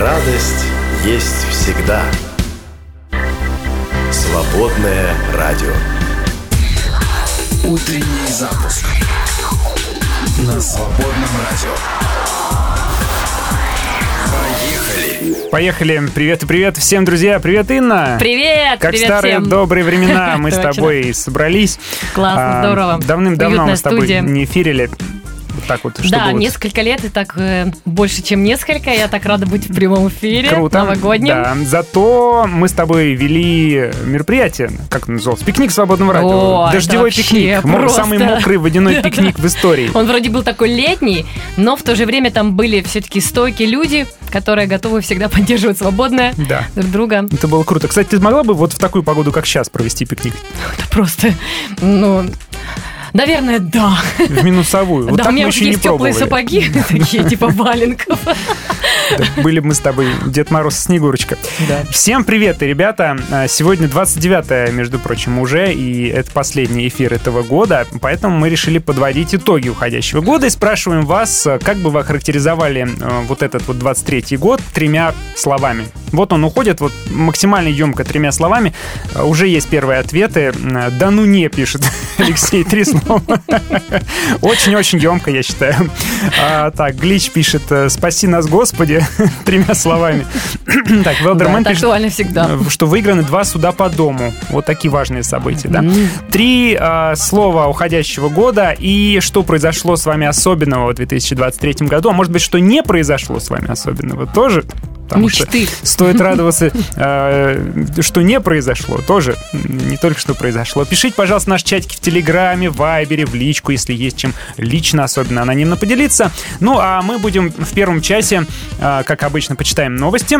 радость есть всегда. Свободное радио. Утренний запуск на свободном радио. Поехали! Поехали. Привет и привет всем, друзья. Привет, Инна. Привет! Как привет старые всем. добрые времена мы с тобой собрались. Классно, А, здорово. Давным-давно мы с тобой не эфирили. Вот так вот, чтобы Да, вот несколько лет, и так э, больше, чем несколько. Я так рада быть в прямом эфире. Круто. Новогоднем. Да. Зато мы с тобой вели мероприятие, как это называлось? Пикник свободного радио. О, Дождевой пикник. Просто. Самый мокрый водяной пикник в истории. Он вроде был такой летний, но в то же время там были все-таки стойкие люди, которые готовы всегда поддерживать свободное Да. друг друга. Это было круто. Кстати, ты могла бы вот в такую погоду, как сейчас, провести пикник? Это просто, ну, наверное, да. В минусовую. Вот да, так у меня мы уже еще не есть теплые пробовали. сапоги, такие типа валенков. Были бы мы с тобой Дед Мороз и Снегурочка. Да. Всем привет, ребята! А, Сегодня 29 между прочим, уже, и это последний эфир этого года, поэтому мы решили подводить итоги уходящего года и спрашиваем вас, а, как бы вы охарактеризовали а, вот этот вот 23 год тремя словами. Вот он уходит вот максимально емко тремя словами. Уже есть первые ответы. Да ну не, пишет Алексей, три слова. Очень-очень емко, я считаю. А, так, Глич пишет, э, спаси нас, Господи, тремя словами. так, Да, Велдерман это пишет, всегда. э, что выиграны два суда по дому. Вот такие важные события, да? Три э, слова уходящего года и что произошло с вами особенного в 2023 году, а может быть, что не произошло с вами особенного тоже. Потому что Мечты. стоит радоваться, э, что не произошло, тоже не только что произошло. Пишите, пожалуйста, наш чатики в Телеграме, в Вайбере, в личку, если есть чем лично, особенно анонимно поделиться. Ну, а мы будем в первом часе, э, как обычно, почитаем новости,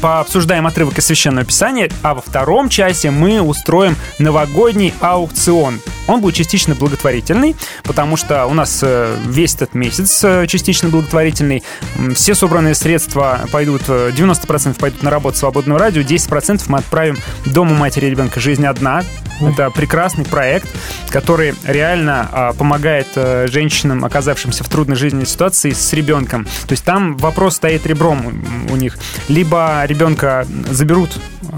пообсуждаем отрывок из Священного Писания, а во втором часе мы устроим новогодний аукцион. Он будет частично благотворительный, потому что у нас э, весь этот месяц э, частично благотворительный. Все собранные средства пойдут, э, 90% пойдут на работу свободного радио, 10% мы отправим Дому матери и ребенка «Жизнь одна». Это прекрасный проект, который реально а, помогает э, женщинам, оказавшимся в трудной жизненной ситуации с ребенком. То есть там вопрос стоит ребром у них. Либо ребенка заберут,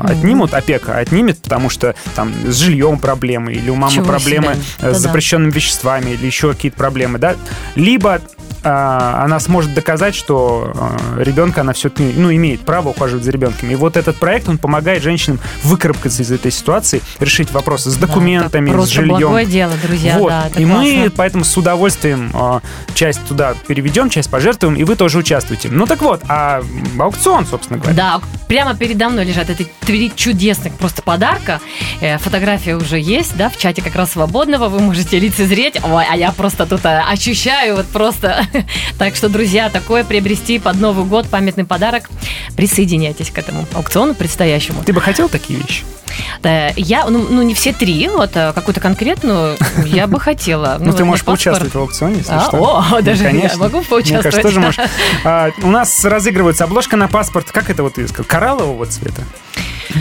отнимут, опека отнимет, потому что там с жильем проблемы, или у мамы Чего проблемы себе. э, с Да-да. запрещенными веществами, или еще какие-то проблемы, да. Либо она сможет доказать, что а, ребенка она все-таки, ну, имеет право ухаживать за ребенком. И вот этот проект, он помогает женщинам выкарабкаться из этой ситуации, решить вопросы с документами, Да, с жильем. благое дело, друзья, Вот. да, и мы классно. поэтому с удовольствием а, часть туда переведем, часть пожертвуем, и вы тоже участвуете. Ну так вот, а аукцион, собственно говоря. Да, прямо передо мной лежат эти три чудесных просто подарка. Э, Фотография уже есть, да, в чате как раз свободного. Вы можете лицезреть. Ой, а я просто тут э, ощущаю вот просто. Так что, друзья, такое приобрести под Новый год памятный подарок. Присоединяйтесь к этому аукциону предстоящему. Ты бы хотел такие вещи? Э, Я, ну, ну, не все три, вот э, какую-то конкретную я бы хотела. Ну, ты можешь поучаствовать в аукционе, если А, что. о, Ну, даже я могу поучаствовать. тоже можешь. А, у нас разыгрывается обложка на паспорт. Как это вот ты сказал? Кораллового цвета?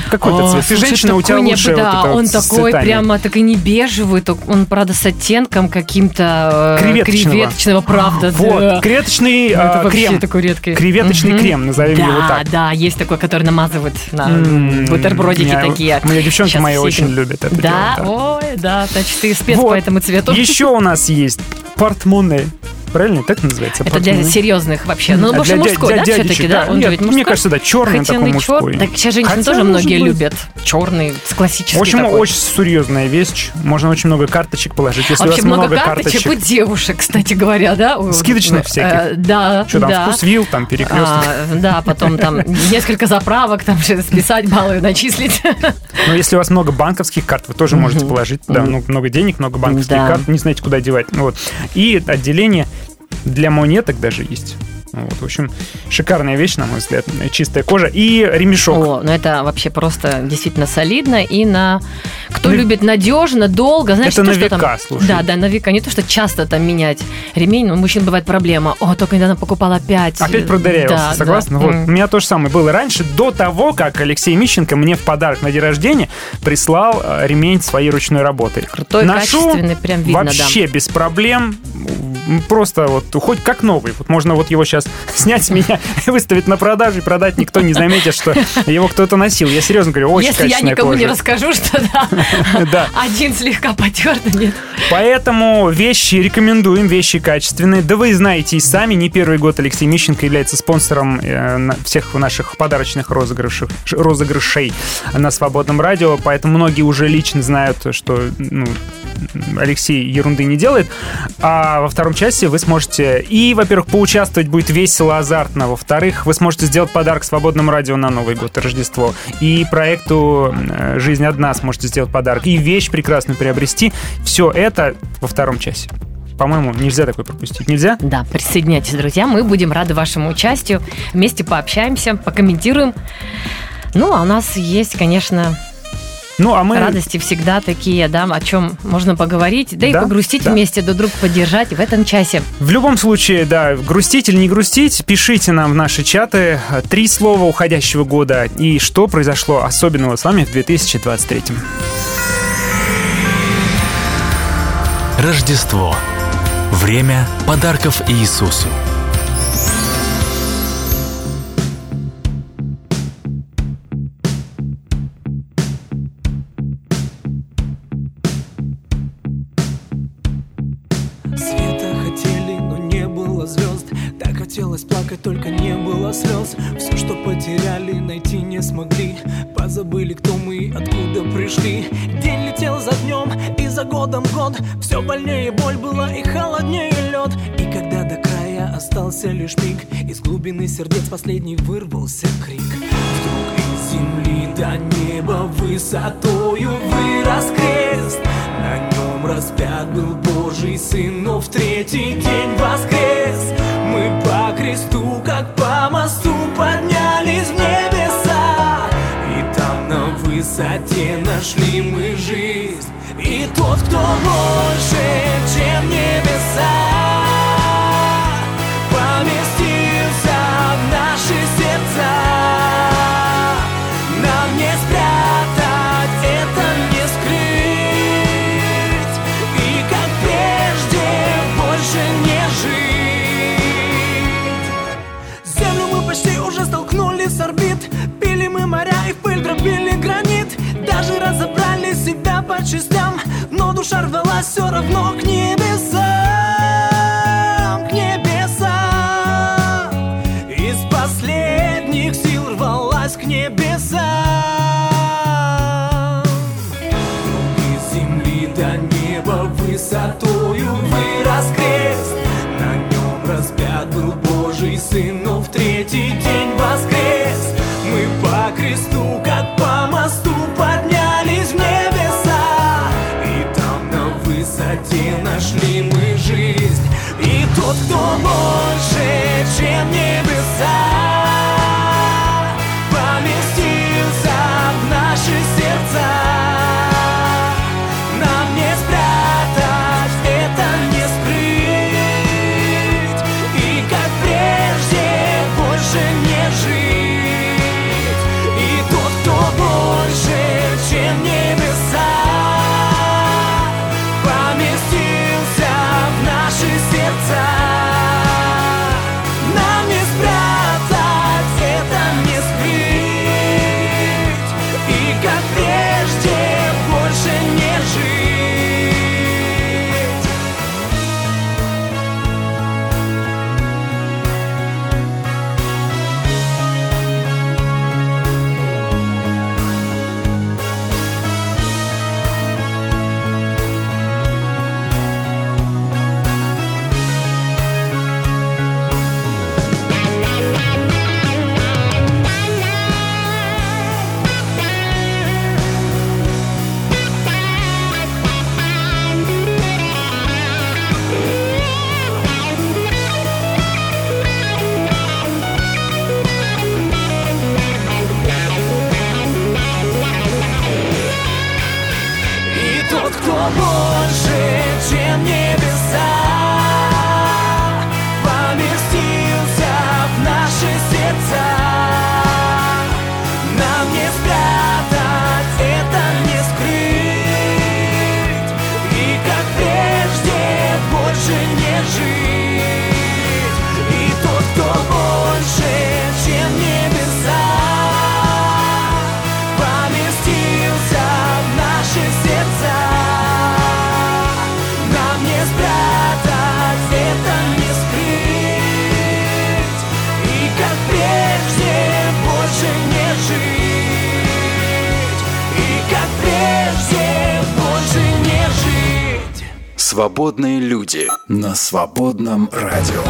Какой это О, цвет? Ты женщина, у тебя лучше да, он такой прямо так и не бежевый, он, правда, с оттенком каким-то э, Креветочного. правда. Вот, да. креветочный Ну, крем. такой редкий. Креветочный крем, назовем да, его так. Да, есть такой, который намазывают на бутербродики такие. Мои девчонки Щас мои все очень любят это Да, ой, да, значит, ты спец Вот. по этому цвету. Еще у нас есть портмоне. Правильно, так называется? Это для Портмоне. серьезных вообще. Ну, А больше для дя- мужской, для да, дядечек, все-таки, да? Он Нет, ведь мне кажется, да, черный Хотя такой мужской. Так сейчас женщины Хотя, тоже многие быть. любят. Черный, с классический В общем, такой. очень серьезная вещь. Можно очень много карточек положить. Если Вообще у вас много, много карточек, у девушек, кстати говоря, да? Скидочных э, всяких. Да, Что там, да. вкусвилл, там, перекресток. А, да, потом там несколько заправок, там что-то списать, баллы начислить. Но если у вас много банковских карт, вы тоже можете положить туда много, денег, много банковских Да. карт, не знаете, куда девать. Ну Вот. И отделение для монеток даже есть. Вот, в общем, шикарная вещь, на мой взгляд. Чистая кожа и ремешок. О, ну это вообще просто действительно солидно и на Кто На- любит надежно, долго, знаешь, Это не на то, что там- века, слушай. Да, да, на века. Не то, что часто там менять ремень. У мужчин бывает проблема. О, только недавно покупал опять. Опять продырявился, Да, согласна? да. Вот. М. У меня то же самое было раньше, до того, как Алексей Мищенко мне в подарок на день рождения прислал э, ремень своей ручной работы. Крутой, Ношу качественный, прям видно, вообще без проблем. Просто вот хоть как новый. Вот можно вот его сейчас снять с меня, выставить на продажу и продать. Никто не заметит, что его кто-то носил. Я серьезно говорю, очень Если я никому не кожа. расскажу, что да, Да. один слегка потертый, нет. Поэтому вещи рекомендуем, вещи качественные. Да вы знаете и сами, не первый год Алексей Мищенко является спонсором э, всех наших подарочных розыгрышей, розыгрышей на Свободном радио, поэтому многие уже лично знают, что ну, Алексей ерунды не делает. А во втором части вы сможете и, во-первых, поучаствовать будет весело, азартно. Во-вторых, вы сможете сделать подарок Свободному радио на Новый год и Рождество. И проекту э, «Жизнь одна» сможете сделать подарок. И вещь прекрасную приобрести. Все это во втором часе. По-моему, нельзя такой пропустить. Нельзя? Да, присоединяйтесь, друзья. Мы будем рады вашему участию. Вместе пообщаемся, покомментируем. Ну, а у нас есть, конечно, Ну, а мы... радости всегда такие, да, о чем можно поговорить, да, и Да, погрустить да. вместе, друг друга поддержать в этом часе. В любом случае, да, грустить или не грустить, пишите нам в наши чаты три слова уходящего года и что произошло особенного с вами в 2023. Рождество. Время подарков Иисусу. Слез. Все, что потеряли, найти не смогли. Позабыли, кто мы, откуда пришли. День летел за днем и за годом год. Все больнее боль была и холоднее лед И когда до края остался лишь миг Из глубины сердец последний вырвался крик. Вдруг из земли до неба высотою вырос крест. На нем распят был Божий Сын, но в третий день воскрес кресту, как по мосту, поднялись в небеса. И там на высоте нашли мы жизнь. И тот, кто больше, чем небеса частям Но душа рвалась все равно к небесам Свободные люди на свободном радио.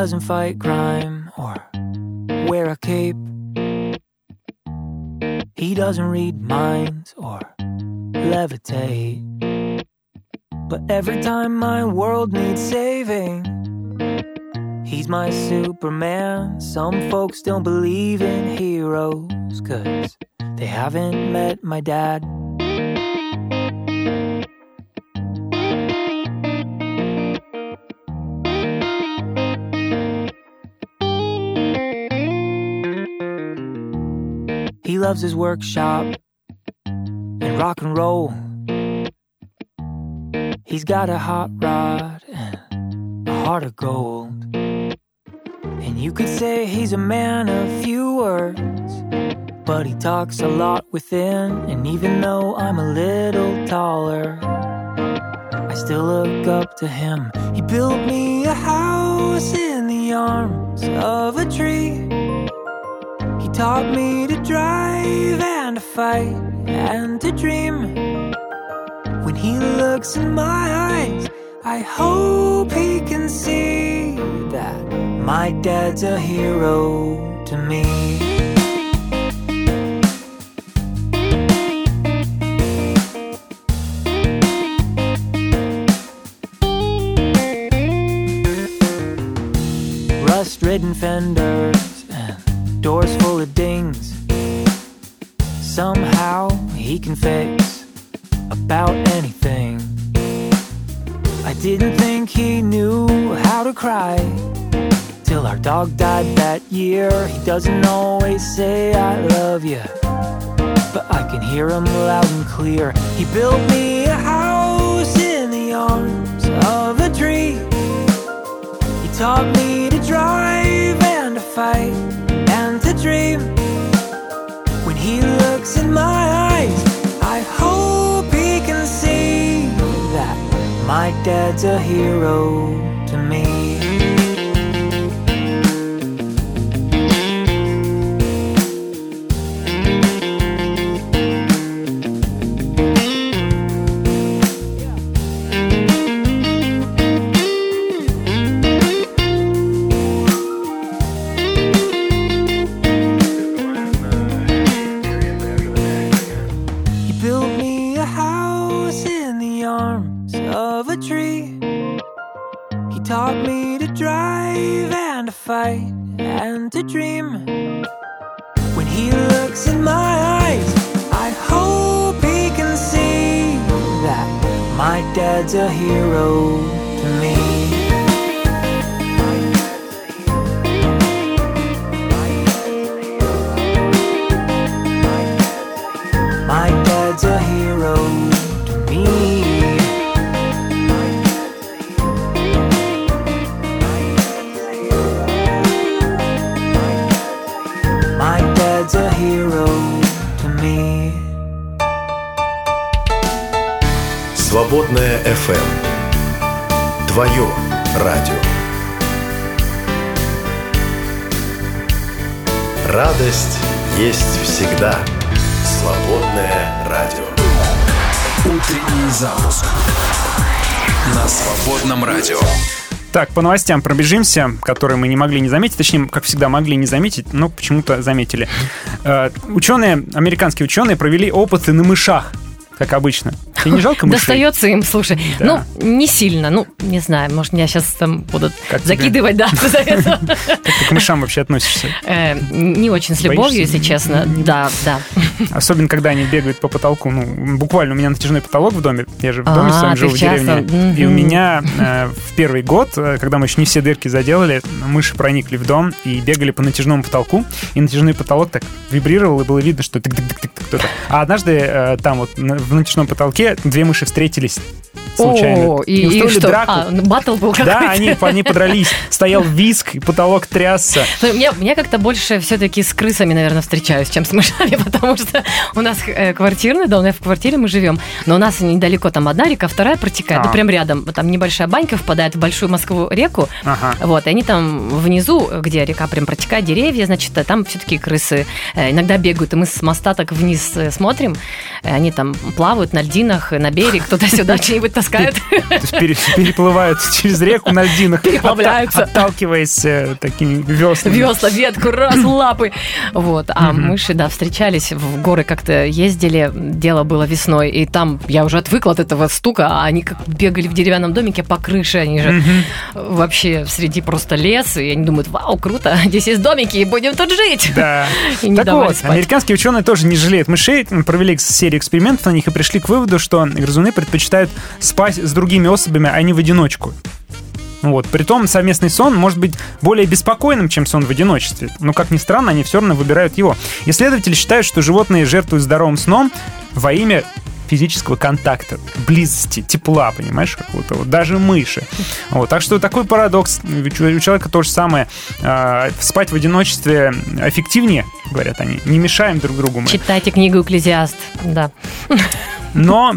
Doesn't fight crime or wear a cape. He doesn't read minds or levitate. But every time my world needs saving, he's my Superman. Some folks don't believe in heroes, cause they haven't met my dad. Loves his workshop and rock and roll. He's got a hot rod and a heart of gold. And you could say he's a man of few words, but he talks a lot within. And even though I'm a little taller, I still look up to him. He built me a house in the arms of a tree. Taught me to drive and to fight and to dream. When he looks in my eyes, I hope he can see that my dad's a hero to me. Rust ridden fenders store's full of dings. Somehow he can fix about anything. I didn't think he knew how to cry till our dog died that year. He doesn't always say I love you, but I can hear him loud and clear. He built me a house in the arms of a tree. He taught me to drive and to fight to dream. When he looks in my eyes, I hope he can see that my dad's a hero to me. To dream. When he looks in my eyes, I hope he can see that my dad's a hero FM. Твое радио. Радость есть всегда. Свободное радио. Утренний запуск. На свободном радио. Так, по новостям пробежимся, которые мы не могли не заметить, точнее, как всегда, могли не заметить, но почему-то заметили. Э, Ученые, американские ученые провели опыты на мышах, как обычно. Тебе не жалко мышей? Достается им, слушай. Да. Ну, не сильно. Ну, не знаю, может, меня сейчас там будут Как тебе? закидывать, да, за это. Как ты к мышам вообще относишься? Э, Не очень с любовью, если честно. Да, да. Особенно, когда они бегают по потолку. Ну, буквально у меня натяжной потолок в доме. Я же в доме А, ты живу в деревне. И у меня э, в первый год, э, когда мы еще не все дырки заделали, мыши проникли в дом и бегали по натяжному потолку. И натяжной потолок так вибрировал, и было видно, что кто-то. А однажды там вот в натяжном потолке две мыши встретились случайно. О, и, и что? драку. А, ну, батл был какой-то. Да, они, они подрались. Стоял виск, потолок трясся. Ну, Мне, мне как-то больше все-таки с крысами, наверное, встречаюсь, чем с мышами, потому что у нас э, квартирный дом, в квартире мы живем, но у нас недалеко там одна река, вторая протекает, А. ну прям рядом, там небольшая банька впадает в большую Москву реку, Ага. вот, и они там внизу, где река прям протекает, деревья, значит, э, там все-таки крысы э, иногда бегают, и мы с моста так вниз э, смотрим, э, они там плавают на льдинах, э, на берег, туда-сюда что-нибудь таскают. Пере- переплывают через реку на льдинах, Переплавляются. отта- отталкиваясь э, такими веслами. Весла, ветку, раз, лапы. Вот. А мыши, да, встречались, в горы как-то ездили, дело было весной, и там я уже отвыкла от этого стука, а они как бегали в деревянном домике по крыше, они же вообще среди просто лес, и они думают, вау, круто, здесь есть домики, и будем тут жить. Да. Так вот, американские ученые тоже не жалеют мышей, провели серию экспериментов на них и пришли к выводу, что грызуны предпочитают спать с другими особями, а не в одиночку. Вот. Притом совместный сон может быть более беспокойным, чем сон в одиночестве. Но, как ни странно, они все равно выбирают его. Исследователи считают, что животные жертвуют здоровым сном во имя физического контакта, близости, тепла, понимаешь, какого-то. Вот, даже мыши. Вот, так что такой парадокс. У человека то же самое. А, спать в одиночестве эффективнее, говорят они. Не мешаем друг другу мы. Читайте книгу «Экклезиаст», да. Но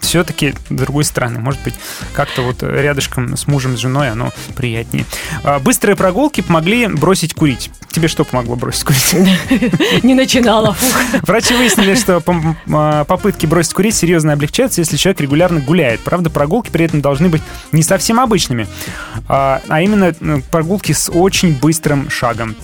все-таки, с другой стороны, может быть, как-то вот рядышком с мужем, с женой оно приятнее. А, Быстрые прогулки помогли бросить курить. Тебе что помогло бросить курить? Не начинала. Врачи выяснили, что а, попытки бросить курить серьезно облегчаются, если человек регулярно гуляет. Правда, прогулки при этом должны быть не совсем обычными, а а именно прогулки с очень быстрым шагом.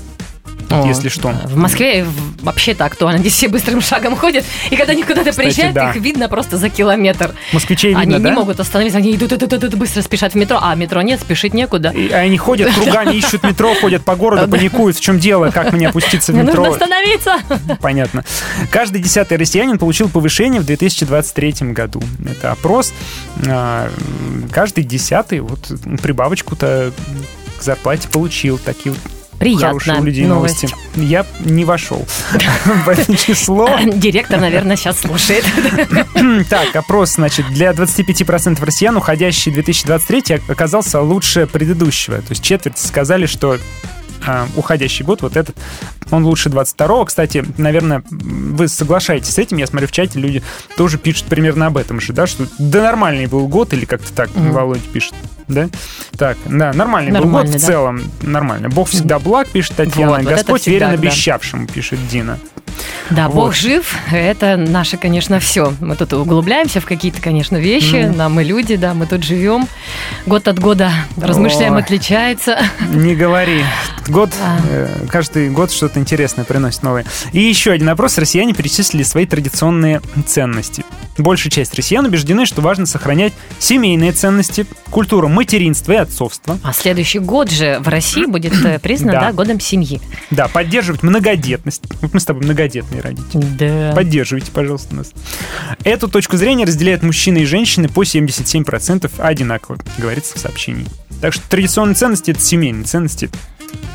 О, если что. В Москве в- вообще это актуально. Здесь все быстрым шагом ходят, и когда они куда-то приезжают, да. их видно просто за километр. Москвичей они видно, не да? могут остановиться, они идут, идут, идут, идут, быстро спешат в метро, а метро нет, спешить некуда. И они ходят кругами, ищут метро, ходят по городу, паникуют. В чем дело? Как мне опуститься в Мне нужно метро? остановиться. Понятно. Каждый десятый россиянин получил повышение в 2023 году. Это опрос. А, Каждый десятый вот прибавочку-то к зарплате получил. Такие вот Приятно. хорошие у людей новость. новости. Я не вошел в это число. Директор, наверное, сейчас слушает. Так, опрос, значит, для 25% россиян уходящий 2023 оказался лучше предыдущего. То есть четверть сказали, что а, уходящий год, вот этот, он лучше 22-го. Кстати, наверное, вы соглашаетесь с этим. Я смотрю, в чате люди тоже пишут примерно об этом же, да, что да нормальный был год, или как-то так Мгм. Володя пишет. Да? Так, да, нормальный, был Нормальный, год в да. целом. Нормально. Бог всегда благ, пишет Татьяна. Вот, вот Господь всегда, верен да. обещавшему, пишет Дина. Да, Вот. Бог жив, это наше, конечно, все. Мы тут углубляемся в какие-то, конечно, вещи. Мгм. Да, мы люди, да, мы тут живем. Год от года размышляем, Ой. отличается. Не говори. Год, А. каждый год что-то интересное приносит новое. И еще один опрос. Россияне перечислили свои традиционные ценности. Большая часть россиян убеждены, что важно сохранять семейные ценности, культуру материнства и отцовства. А следующий год же в России будет э, признан Да. да, годом семьи. Да, поддерживать многодетность. Вот мы с тобой многодетные родители. Да. Поддерживайте, пожалуйста, нас. Эту точку зрения разделяют мужчины и женщины по 77% одинаково, говорится в сообщении. Так что традиционные ценности — это семейные ценности.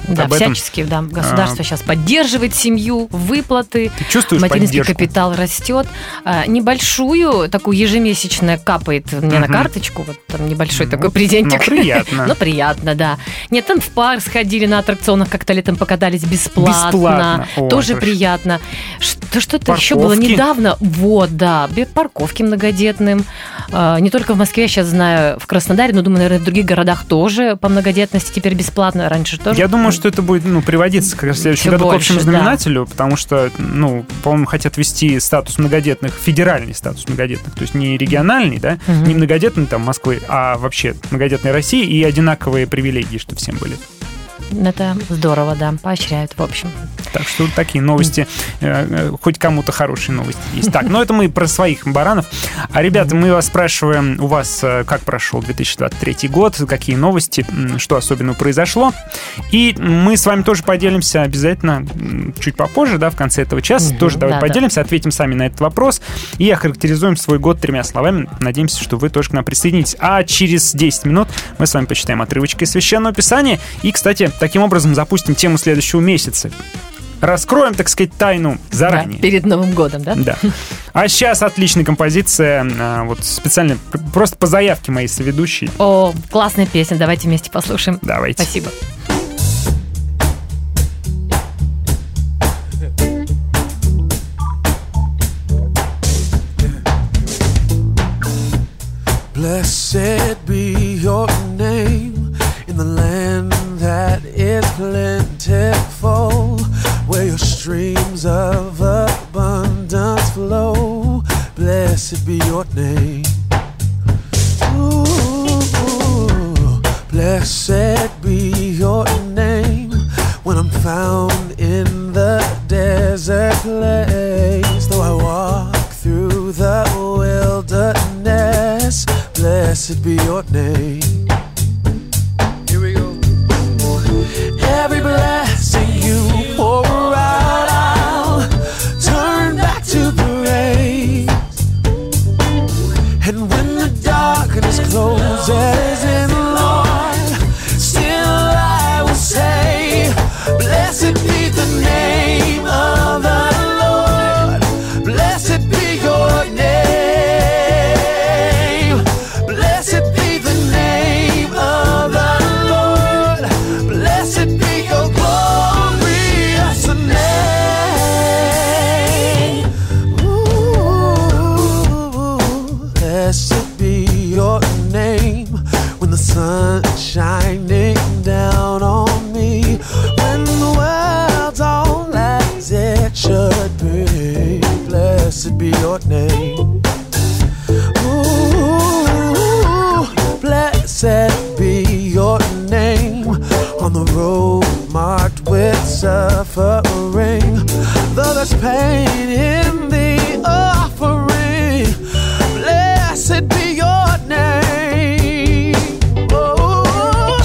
Да, об этом. всячески, да, государство сейчас поддерживает семью, выплаты, Ты чувствуешь материнский поддержку? капитал растет. А, небольшую, такую ежемесячно капает мне на Мгм. карточку, вот там небольшой Ну, такой презентик. ну, приятно. Ну, приятно, да. Нет, там в парк сходили на аттракционах, как-то летом покатались бесплатно. Бесплатно. О, Тоже хорошо. приятно. Что- Что-то еще было недавно. Вот, да. Парковки многодетным. А, Не только в Москве, я сейчас знаю, в Краснодаре, но, думаю, наверное, в других городах тоже по многодетности теперь бесплатно. Раньше тоже. Я думаю, что это будет ну, приводиться как раз в следующем году к общему да. знаменателю, потому что, ну, по-моему, хотят ввести статус многодетных, федеральный статус многодетных, то есть не региональный, да, Мгм. не многодетный там Москвы, а вообще многодетной России и одинаковые привилегии, чтобы всем были. Это здорово, да. Поощряют, в общем. Так что вот такие новости, э, э, хоть кому-то хорошие новости есть. Так, ну это мы про своих баранов. А, ребята, мы вас спрашиваем, у вас э, как прошел 2023 год, какие новости, что особенно произошло. И мы с вами тоже поделимся обязательно чуть попозже, да, в конце этого часа. Мгм, тоже давай да, да. поделимся, ответим сами на этот вопрос и охарактеризуем свой год тремя словами. Надеемся, что вы тоже к нам присоединитесь. А через 10 минут мы с вами почитаем отрывочки из Священного Писания. И, кстати, таким образом запустим тему следующего месяца. Раскроем, так сказать, тайну Да, заранее. перед Новым годом, да? Да. А сейчас отличная композиция, а, вот специально, пр- просто по заявке моей соведущей. О, классная песня. Давайте вместе послушаем. Давайте. Спасибо. Blessed be your name in the land that is plentiful, where your streams of abundance flow. Blessed be your name. Ooh, blessed be your name when I'm found in the desert place. Though I walk through the wilderness, blessed be your name. Every blessing you pour out, I'll turn back to praise. And when the darkness closes suffering, though there's pain in the offering. Blessed be your name. Oh,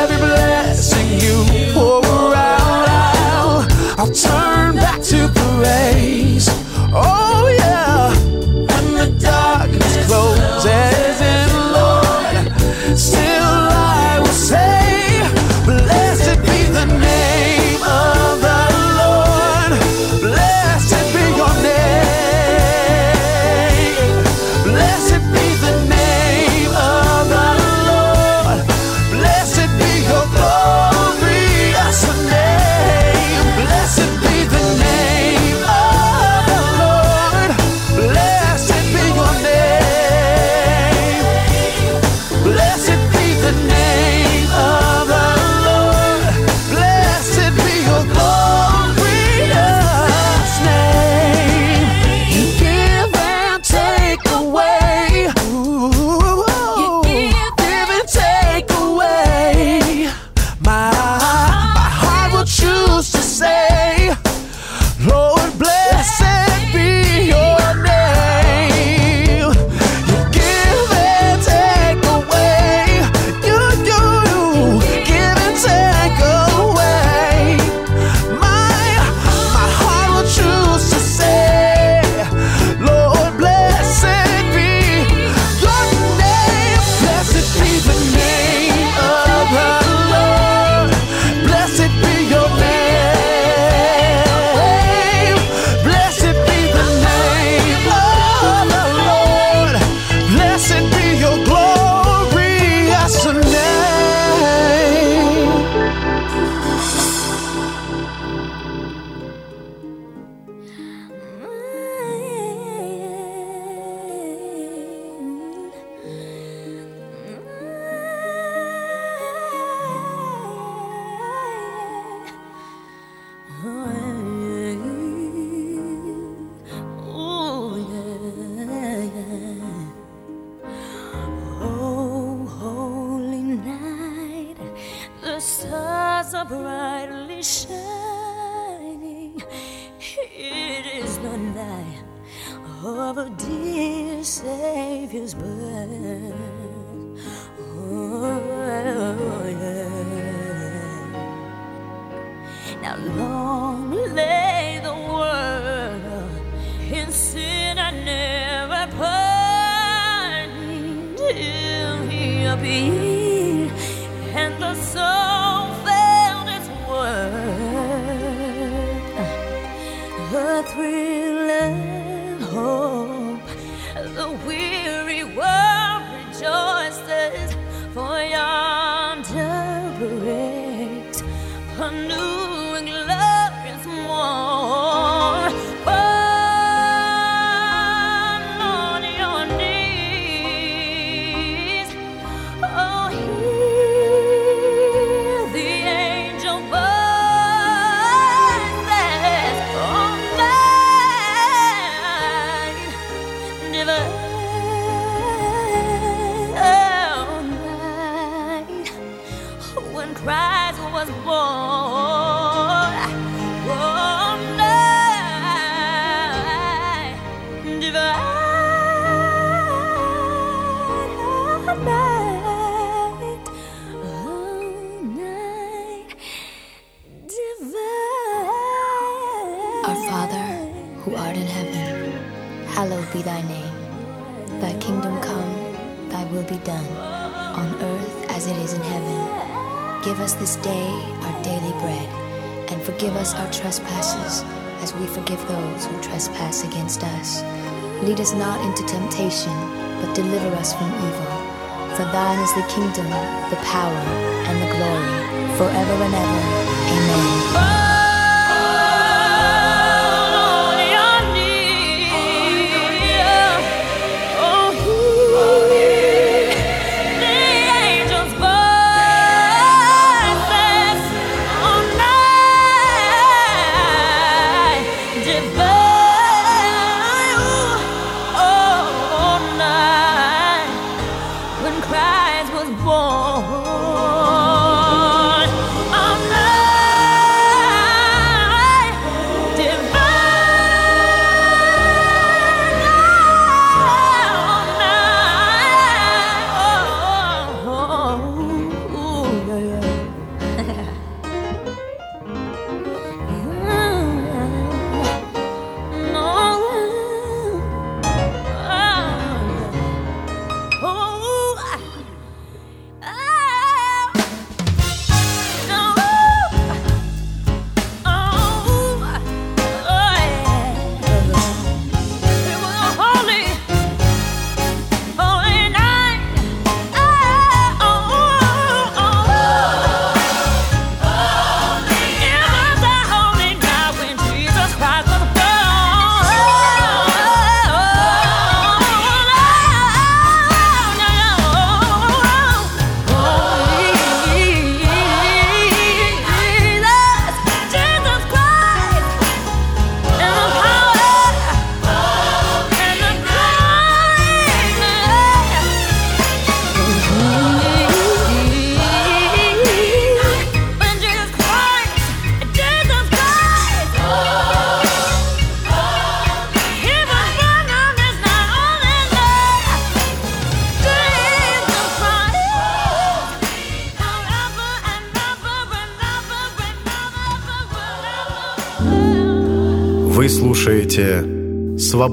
every blessing you pour out, I'll turn back to praise. Oh.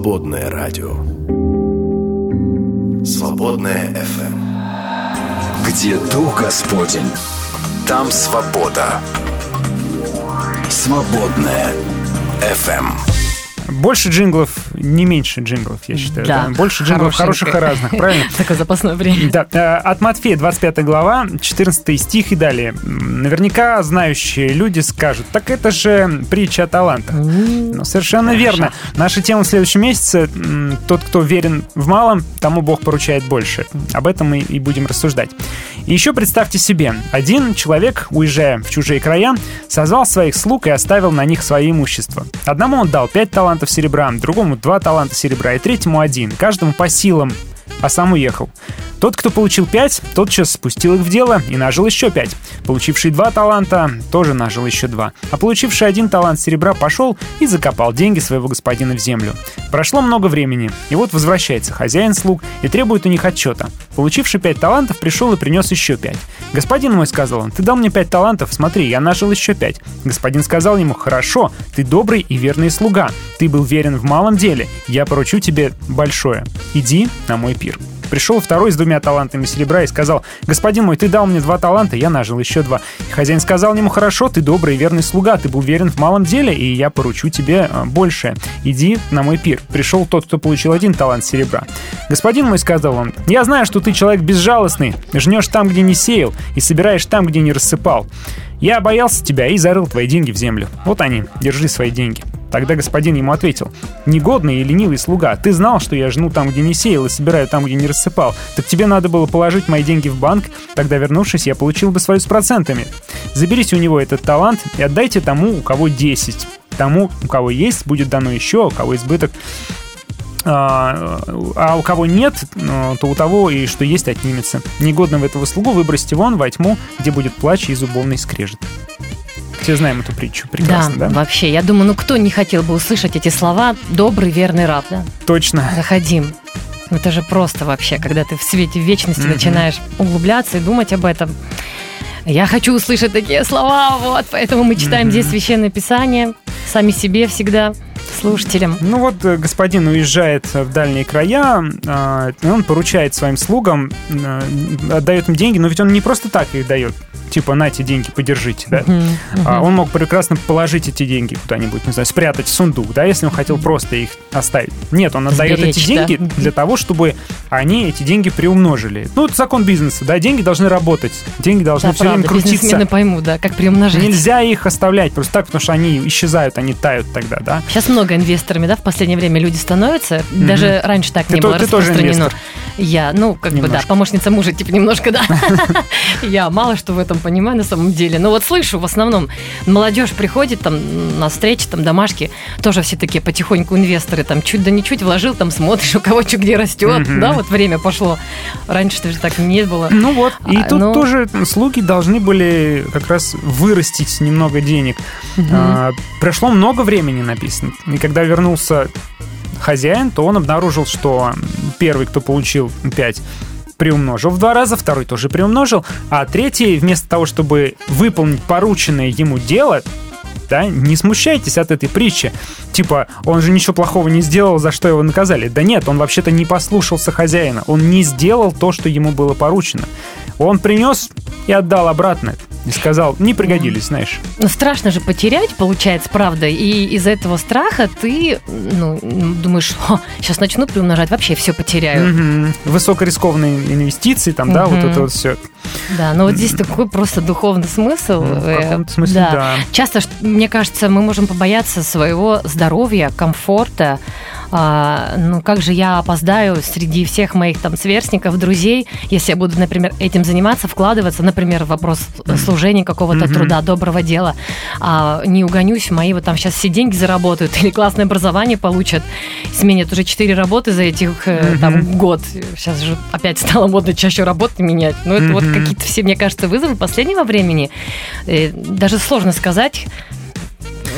«Свободное радио». «Свободное FM. Где Дух Господень, там свобода. «Свободное FM. Больше джинглов, не меньше джинглов, я считаю. Да, Больше джинглов хороших и разных, правильно? Такое запасное время. Да, э, от Матфея, 25 глава, 14 стих и далее. Наверняка знающие люди скажут, так это же притча о талантах. Ну, совершенно верно. Наша тема в следующем месяце «Тот, кто верен в малом, тому Бог поручает больше». Об этом мы и будем рассуждать. И еще представьте себе, один человек, уезжая в чужие края, созвал своих слуг и оставил на них свое имущество. Одному он дал 5 талантов серебра, другому 2 таланта серебра и третьему один, каждому по силам, а сам уехал. Тот, кто получил 5, тотчас спустил их в дело и нажил еще 5. Получивший 2 таланта тоже нажил еще 2. А получивший один талант серебра пошел и закопал деньги своего господина в землю. Прошло много времени, и вот возвращается хозяин слуг и требует у них отчета. Получивший 5 талантов пришел и принес еще 5. «Господин мой», — сказал он, — «ты дал мне 5 талантов, смотри, я нажил еще 5». Господин сказал ему, «Хорошо, ты добрый и верный слуга. Ты был верен в малом деле, я поручу тебе большое. Иди на мой пир». Пришел второй с двумя талантами серебра и сказал, «Господин мой, ты дал мне два таланта, я нажил еще два». И хозяин сказал ему, «Хорошо, ты добрый и верный слуга, ты был верен в малом деле, и я поручу тебе э, большее. Иди на мой пир». Пришел тот, кто получил один талант серебра. «Господин мой», — сказал он, «я знаю, что ты человек безжалостный, жнешь там, где не сеял, и собираешь там, где не рассыпал. Я боялся тебя и зарыл твои деньги в землю. Вот они, держи свои деньги». Тогда господин ему ответил, «Негодный и ленивый слуга, ты знал, что я жну там, где не сеял, и собираю там, где не рассыпал. Так тебе надо было положить мои деньги в банк, тогда, вернувшись, я получил бы свою с процентами. Заберите у него этот талант и отдайте тому, у кого 10. Тому, у кого есть, будет дано еще, у кого избыток. А, а у кого нет, ну, то у того и что есть отнимется. Негодного этого слугу выбросьте вон во тьму, где будет плач и зубовный скрежет. Все знаем эту притчу прекрасно, да? вообще. Я думаю, ну кто не хотел бы услышать эти слова «добрый, верный раб», да? Точно. Заходим. Это же просто вообще, когда ты в свете вечности Мгм. начинаешь углубляться и думать об этом. Я хочу услышать такие слова, вот, поэтому мы читаем здесь Священное Писание, сами себе всегда, слушателям. Ну вот э, господин уезжает в дальние края, а, и он поручает своим слугам, а, отдает им деньги, но ведь он не просто так их дает. Типа, на эти деньги, подержите, да? Мгм, А мгм. он мог прекрасно положить эти деньги куда-нибудь, не знаю, спрятать в сундук, да, если он хотел просто их оставить. Нет, он отдает эти Сберечь, да. деньги для того, чтобы они эти деньги приумножили. Ну, это закон бизнеса, да, деньги должны работать, деньги должны Да, все время правда, бизнесмены крутиться. поймут, да, как приумножать. Нельзя их оставлять просто так, потому что они исчезают, они тают тогда, да. Сейчас много инвесторами, да, в последнее время люди становятся. Даже раньше так Ты не то- было ты тоже распространено. инвестор. Я, ну, как бы, да, Немножко. помощница мужа, типа, немножко, да. Я мало что в этом понимаю на самом деле. Но вот слышу, в основном, молодежь приходит там на встречи, там, домашки, тоже все такие потихоньку инвесторы, там, чуть да не чуть вложил, там, смотришь, у кого что где растет, да, вот время пошло. Раньше же так не было. Ну вот, и А, тут ну- тоже слуги должны были как раз вырастить немного денег. А, прошло много времени, написано. И когда вернулся хозяин, то он обнаружил, что первый, кто получил 5, приумножил в два раза, второй тоже приумножил, а третий, вместо того, чтобы выполнить порученное ему дело, да, не смущайтесь от этой притчи. Типа, он же ничего плохого не сделал, за что его наказали. Да нет, он вообще-то не послушался хозяина. Он не сделал то, что ему было поручено. Он принес и отдал обратно. И сказал, не пригодились, знаешь. Ну, страшно же потерять, получается, правда. И из-за этого страха ты, ну, думаешь, сейчас начну приумножать, вообще все потеряю. Мгм. Высокорискованные инвестиции, там, да, вот это вот все. Да, но вот здесь такой просто духовный смысл. Ну, в э, каком-то смысле, да. Часто, ш- мне кажется, мы можем побояться своего здоровья, комфорта. А, ну, как же я опоздаю среди всех моих там сверстников, друзей, если я буду, например, этим заниматься, вкладываться, например, в вопрос служения какого-то Мгм. труда, доброго дела, а не угонюсь, мои вот там сейчас все деньги заработают или классное образование получат, сменят уже четыре работы за этих Мгм. там год. Сейчас же опять стало модно чаще работы менять. Ну, это вот Мгм. какие-то все, мне кажется, вызовы последнего времени. Э, Даже сложно сказать,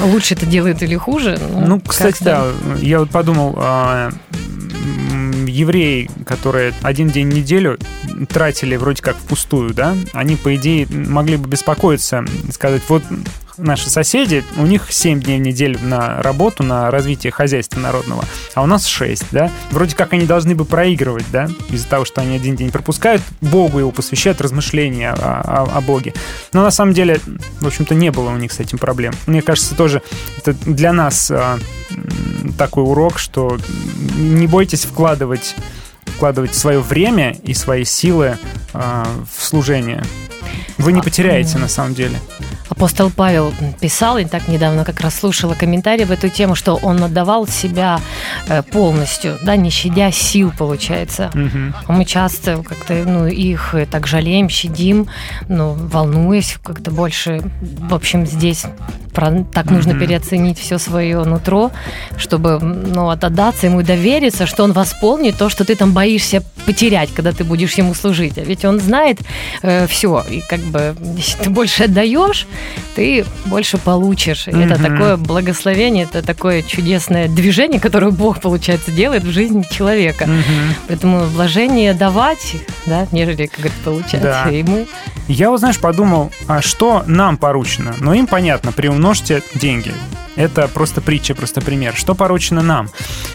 лучше это делает или хуже. Ну, кстати, как-то- да, я вот подумал, а, евреи, которые один день в неделю тратили вроде как впустую, да, они, по идее, могли бы беспокоиться, сказать, вот наши соседи, у них 7 дней в неделю на работу, на развитие хозяйства народного, а у нас 6, да? Вроде как они должны бы проигрывать, да, из-за того, что они один день пропускают, Богу его посвящают размышления о, о- о Боге. Но на самом деле, в общем-то, не было у них с этим проблем. Мне кажется, тоже это для нас а, такой урок, что не бойтесь вкладывать вкладывать свое время и свои силы а, в служение. Вы не А, потеряете на самом деле. Апостол Павел писал, и так недавно как раз слушала комментарий в эту тему, что он отдавал себя э, полностью, да, не щадя сил, получается. А Мы часто как-то ну, их э, так жалеем, щадим, ну, волнуясь как-то больше. В общем, здесь так нужно Мгм. переоценить все свое нутро, чтобы ну, отдаться ему и довериться, что он восполнит то, что ты там боишься потерять, когда ты будешь ему служить. А ведь он знает все. И как бы, если ты больше отдаешь, ты больше получишь. И это такое благословение, это такое чудесное движение, которое Бог, получается, делает в жизни человека. Мгм. Поэтому вложение давать, да, нежели, как говорит, получать. Да. И мы Я вот, знаешь, подумал, а что нам поручено? Ну, им понятно, приумножьте деньги. Это просто притча, просто пример. Что поручено нам?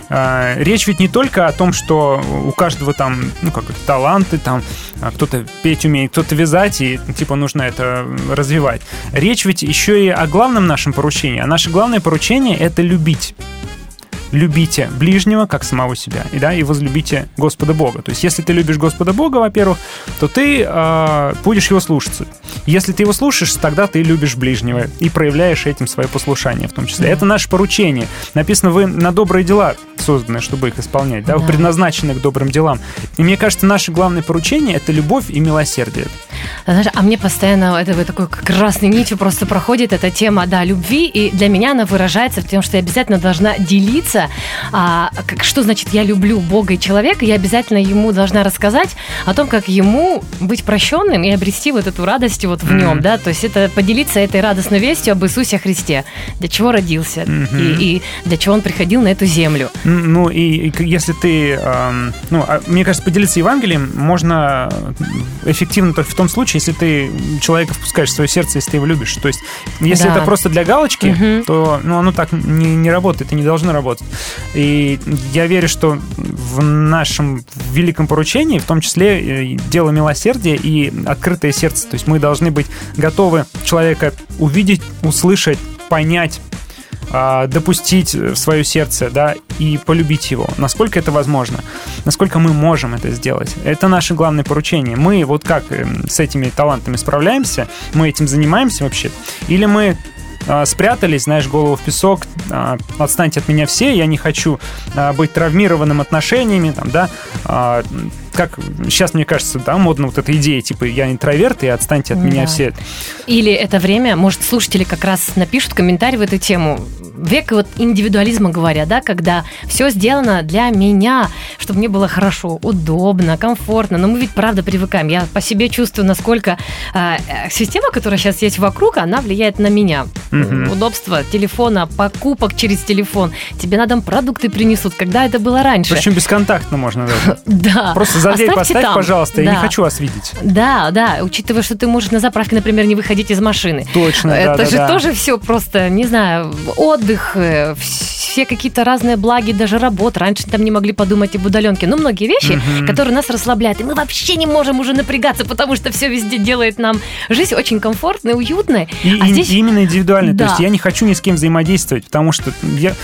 А, Речь ведь не только о том, что у каждого там, ну, как это, таланты, там, а, кто-то петь умеет, кто-то вязать, и, типа, нужно это развивать. Речь ведь еще и о главном нашем поручении. А наше главное поручение — это любить любите ближнего как самого себя, и, да, и возлюбите Господа Бога. То есть, если ты любишь Господа Бога, во-первых, то ты э, будешь его слушаться. Если ты его слушаешь, тогда ты любишь ближнего и проявляешь этим свое послушание в том числе. Это наше поручение. Написано, вы на добрые дела созданы, чтобы их исполнять, да, вы Да. предназначены к добрым делам. И мне кажется, наше главное поручение — это любовь и милосердие. Знаешь, а мне постоянно это вот такой красной нитью просто проходит эта тема, да, любви, и для меня она выражается в том, что я обязательно должна делиться, а, как, что значит я люблю Бога и человека, я обязательно ему должна рассказать о том, как ему быть прощенным и обрести вот эту радость вот в нем, да, то есть это поделиться этой радостной вестью об Иисусе Христе, для чего родился Мгм. и, и для чего он приходил на эту землю. Ну, и, и если ты... эм, ну, а мне кажется, поделиться Евангелием можно эффективно только в том случае, если ты человека впускаешь в свое сердце, если ты его любишь. То есть, если Да. это просто для галочки, Мгм. то ну, оно так не, не работает и не должно работать. И я верю, что в нашем великом поручении, в том числе, э, дело милосердия и открытое сердце. То есть мы должны быть готовы человека увидеть, услышать, понять, а, допустить в свое сердце, да, и полюбить его. Насколько это возможно? Насколько мы можем это сделать? Это наше главное поручение. Мы вот как эм, с этими талантами справляемся? Мы этим занимаемся вообще? Или мы а, спрятались, знаешь, голову в песок, а, отстаньте от меня все, я не хочу а, быть травмированным отношениями, там, да, как сейчас, мне кажется, да, модно вот эта идея, типа, я интроверт, и отстаньте от меня Да. все. Или это время, может, слушатели как раз напишут комментарий в эту тему. Век вот индивидуализма говоря, да, когда все сделано для меня, чтобы мне было хорошо, удобно, комфортно. Но мы ведь правда привыкаем. Я по себе чувствую, насколько э, э, система, которая сейчас есть вокруг, она влияет на меня. Мгм. Удобство телефона, покупок через телефон. Тебе на дом продукты принесут. Когда это было раньше? Причем бесконтактно можно. Да. Просто за Оставьте поставь, там. пожалуйста, я не Да. хочу вас видеть. Да, да, учитывая, что ты можешь на заправке, например, не выходить из машины. Точно, Это да, же да, да. тоже все просто, не знаю, отдых, э, все какие-то разные благи, даже работа. Раньше там не могли подумать об удаленке. Но многие вещи, Мгм. которые нас расслабляют, и мы вообще не можем уже напрягаться, потому что все везде делает нам жизнь очень комфортной, уютной. И, а и- здесь именно индивидуально. Да. То есть я не хочу ни с кем взаимодействовать, потому что я...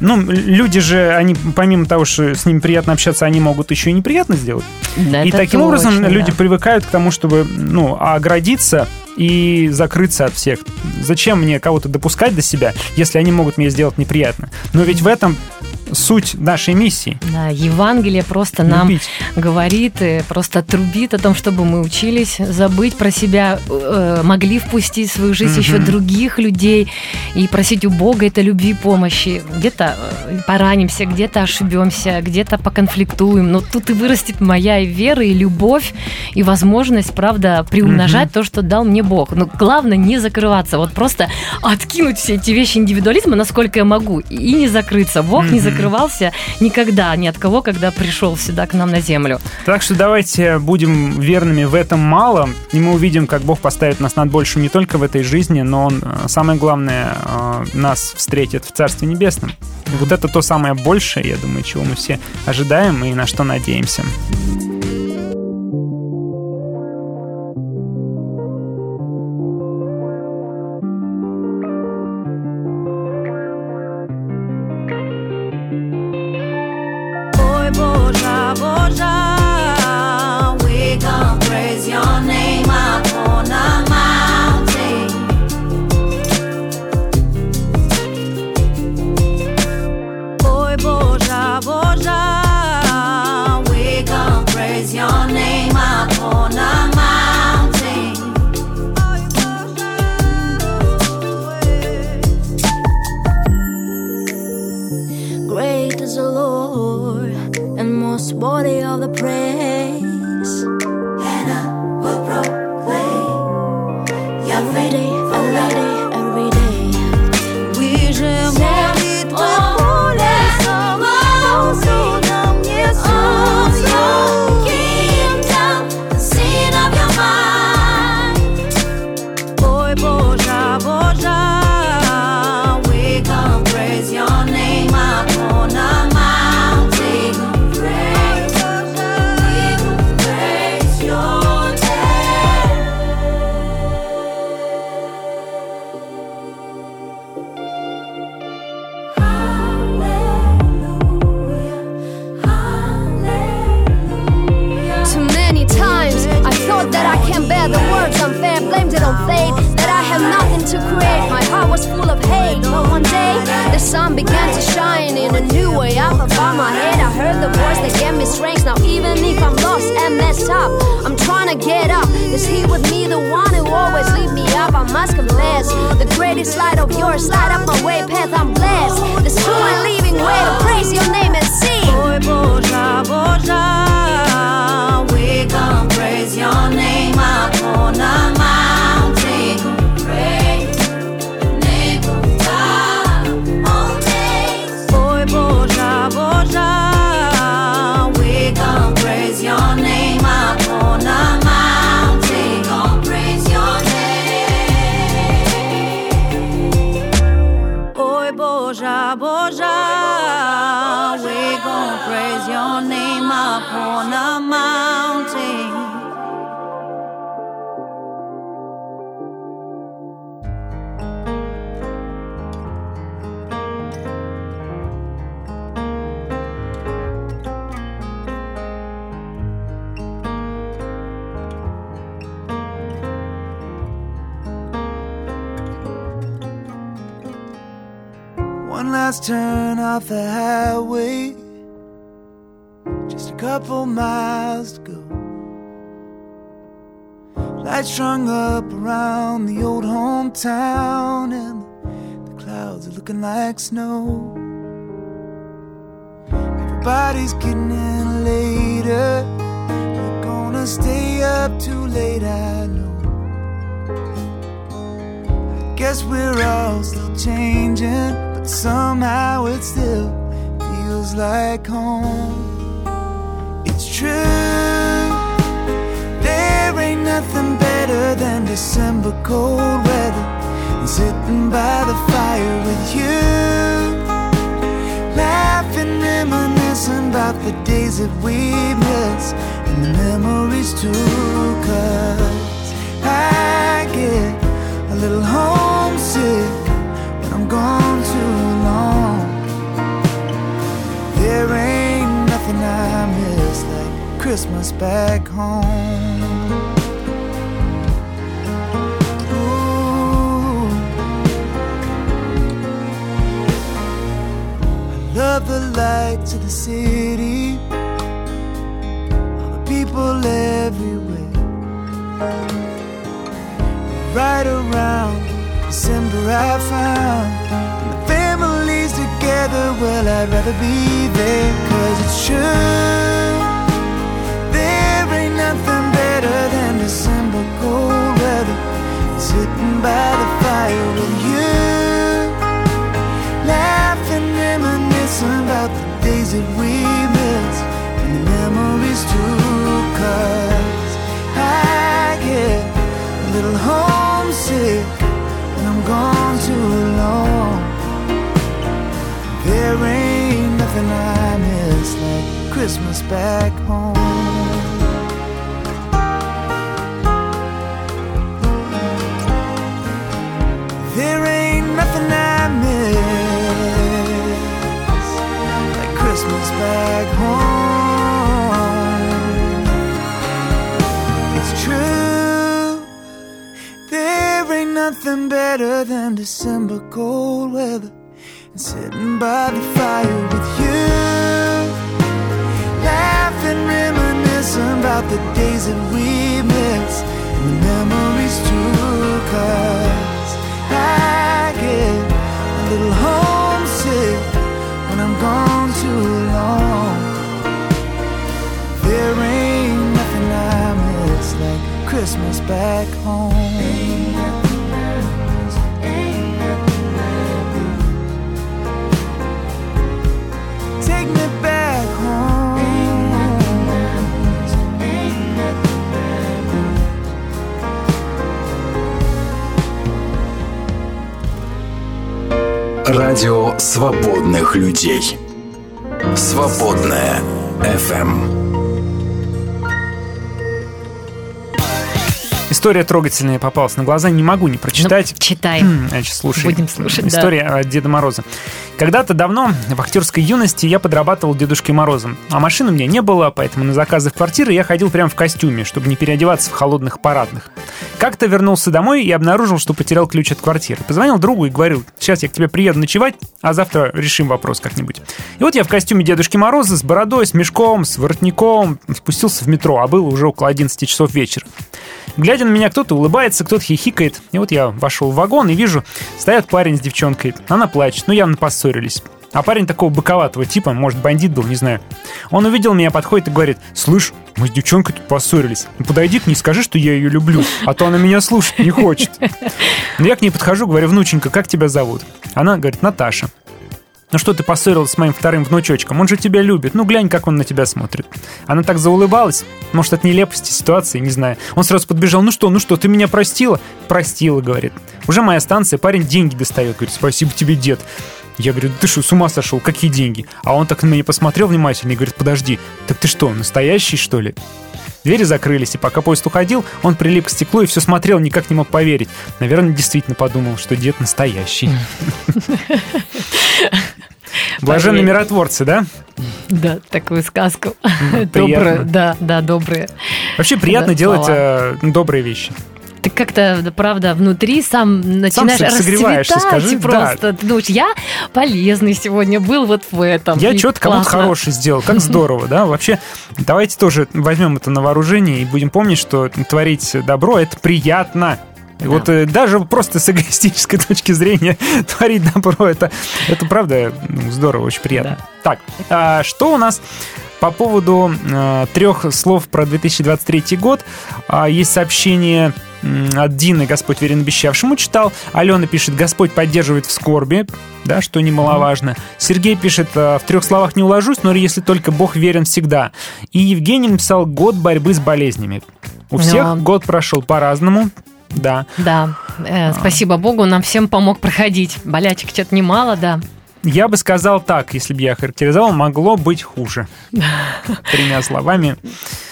Ну, люди же, они помимо того, что с ними приятно общаться, они могут еще и неприятно сделать. Да, и это таким образом точно, люди да. привыкают к тому, чтобы, ну, оградиться и закрыться от всех. Зачем мне кого-то допускать до себя, если они могут мне сделать неприятно? Но ведь в этом суть нашей миссии. Да, Евангелие просто нам Любить. говорит, э, просто трубит о том, чтобы мы учились забыть про себя, э, могли впустить в свою жизнь Мгм. еще других людей и просить у Бога этой любви, помощи. Где-то э, поранимся, где-то ошибемся, где-то поконфликтуем, но тут и вырастет моя и вера, и любовь, и возможность, правда, приумножать то, что дал мне Бог. Но главное не закрываться, вот просто откинуть все эти вещи индивидуализма, насколько я могу, и не закрыться. Бог не Мгм. скрывался никогда ни от кого, когда пришел сюда к нам на землю. Так что давайте будем верными в этом малом, и мы увидим, как Бог поставит нас над большим не только в этой жизни, но Он, э, самое главное, э, нас встретит в Царстве Небесном. И вот это то самое большее, я думаю, чего мы все ожидаем и на что надеемся. Ой, couple miles to go. Lights strung up around the old hometown, and the clouds are looking like snow. Everybody's getting in later. We're gonna stay up too late, I know. I guess we're all still changing, but somehow it still feels like home. True, there ain't nothing better than December cold weather and sitting by the fire with you, laughing, reminiscing about the days that we missed and the memories too. Cause I get a little homesick when I'm gone too long. There ain't Christmas back home. Ooh. I love the lights of the city, all the people everywhere. Right around December, I found the family's together. Well, I'd rather be there, cause it's true. December cold weather sitting by the fire with you, laughing, reminiscing about the days that we missed and the memories too. Cause I get a little homesick when I'm gone too long. There ain't nothing I miss like Christmas back home. Nothing better than December cold weather and sitting by the fire with you, laughing, reminiscing about the days that we missed and the memories too. Cause I get a little homesick when I'm gone too long. There ain't nothing I miss like Christmas back home. Радио свободных людей. Свободная FM. История трогательная попалась на глаза, не могу не прочитать. Ну, читай. Значит, слушай. Будем слушать, да. История от Деда Мороза. Когда-то давно, в актерской юности, я подрабатывал Дедушкой Морозом. А машины у меня не было, поэтому на заказы в квартиры я ходил прямо в костюме, чтобы не переодеваться в холодных парадных. Как-то вернулся домой и обнаружил, что потерял ключ от квартиры. Позвонил другу и говорил, сейчас я к тебе приеду ночевать, а завтра решим вопрос как-нибудь. И вот я в костюме Дедушки Мороза с бородой, с мешком, с воротником спустился в метро, а было уже около 11 часов вечера. Глядя на меня, кто-то улыбается, кто-то хихикает. И вот я вошел в вагон и вижу, стоят парень с девчонкой. Она плачет, ну явно поссорились. А парень такого боковатого типа, может, бандит был, не знаю. Он увидел меня, подходит и говорит, «Слышь, мы с девчонкой тут поссорились. Ну, подойди к ней, скажи, что я ее люблю, а то она меня слушать не хочет». Но я к ней подхожу, говорю, «Внученька, как тебя зовут?» Она говорит, «Наташа». Ну что ты поссорилась с моим вторым внучочком? Он же тебя любит. Ну глянь, как он на тебя смотрит. Она так заулыбалась. Может, от нелепости ситуации, не знаю. Он сразу подбежал. Ну что, ну что, ты меня простила? Простила, говорит. Уже моя станция, парень деньги достает. Говорит, спасибо тебе, дед. Я говорю, ты что, с ума сошел? Какие деньги? А он так на меня посмотрел внимательно и говорит, подожди, так ты что, настоящий, что ли? Двери закрылись, и пока поезд уходил, он прилип к стеклу и все смотрел, никак не мог поверить. Наверное, действительно подумал, что дед настоящий. Блаженные миротворцы, да? Да, такую сказку. приятно. Добрые, да, да, добрые. Вообще приятно делать э, добрые вещи. Ты как-то, да, правда, внутри сам начинаешь с- согреваешься, расцветать скажи, да. просто. Ты думаешь, я полезный сегодня был вот в этом. Я что-то кому-то хорошее сделал. Как здорово, да? Вообще, давайте тоже возьмем это на вооружение и будем помнить, что творить добро — это приятно. И Вот э, даже просто с эгоистической точки зрения творить добро, это, это правда ну, здорово, очень приятно. Так, а что у нас по поводу э, трех слов про 2023 год? А, есть сообщение от Дины, Господь верен обещавшему, читал. Алена пишет, Господь поддерживает в скорби, да, что немаловажно. Сергей пишет, «Э, в трех словах не уложусь, но если только Бог верен всегда. И Евгений написал, год борьбы с болезнями. У всех Да. год прошел по-разному, да. Да, э, спасибо Богу, нам всем помог проходить. Болячек что-то немало, да. Я бы сказал так, если бы я характеризовал, могло быть хуже. Тремя словами.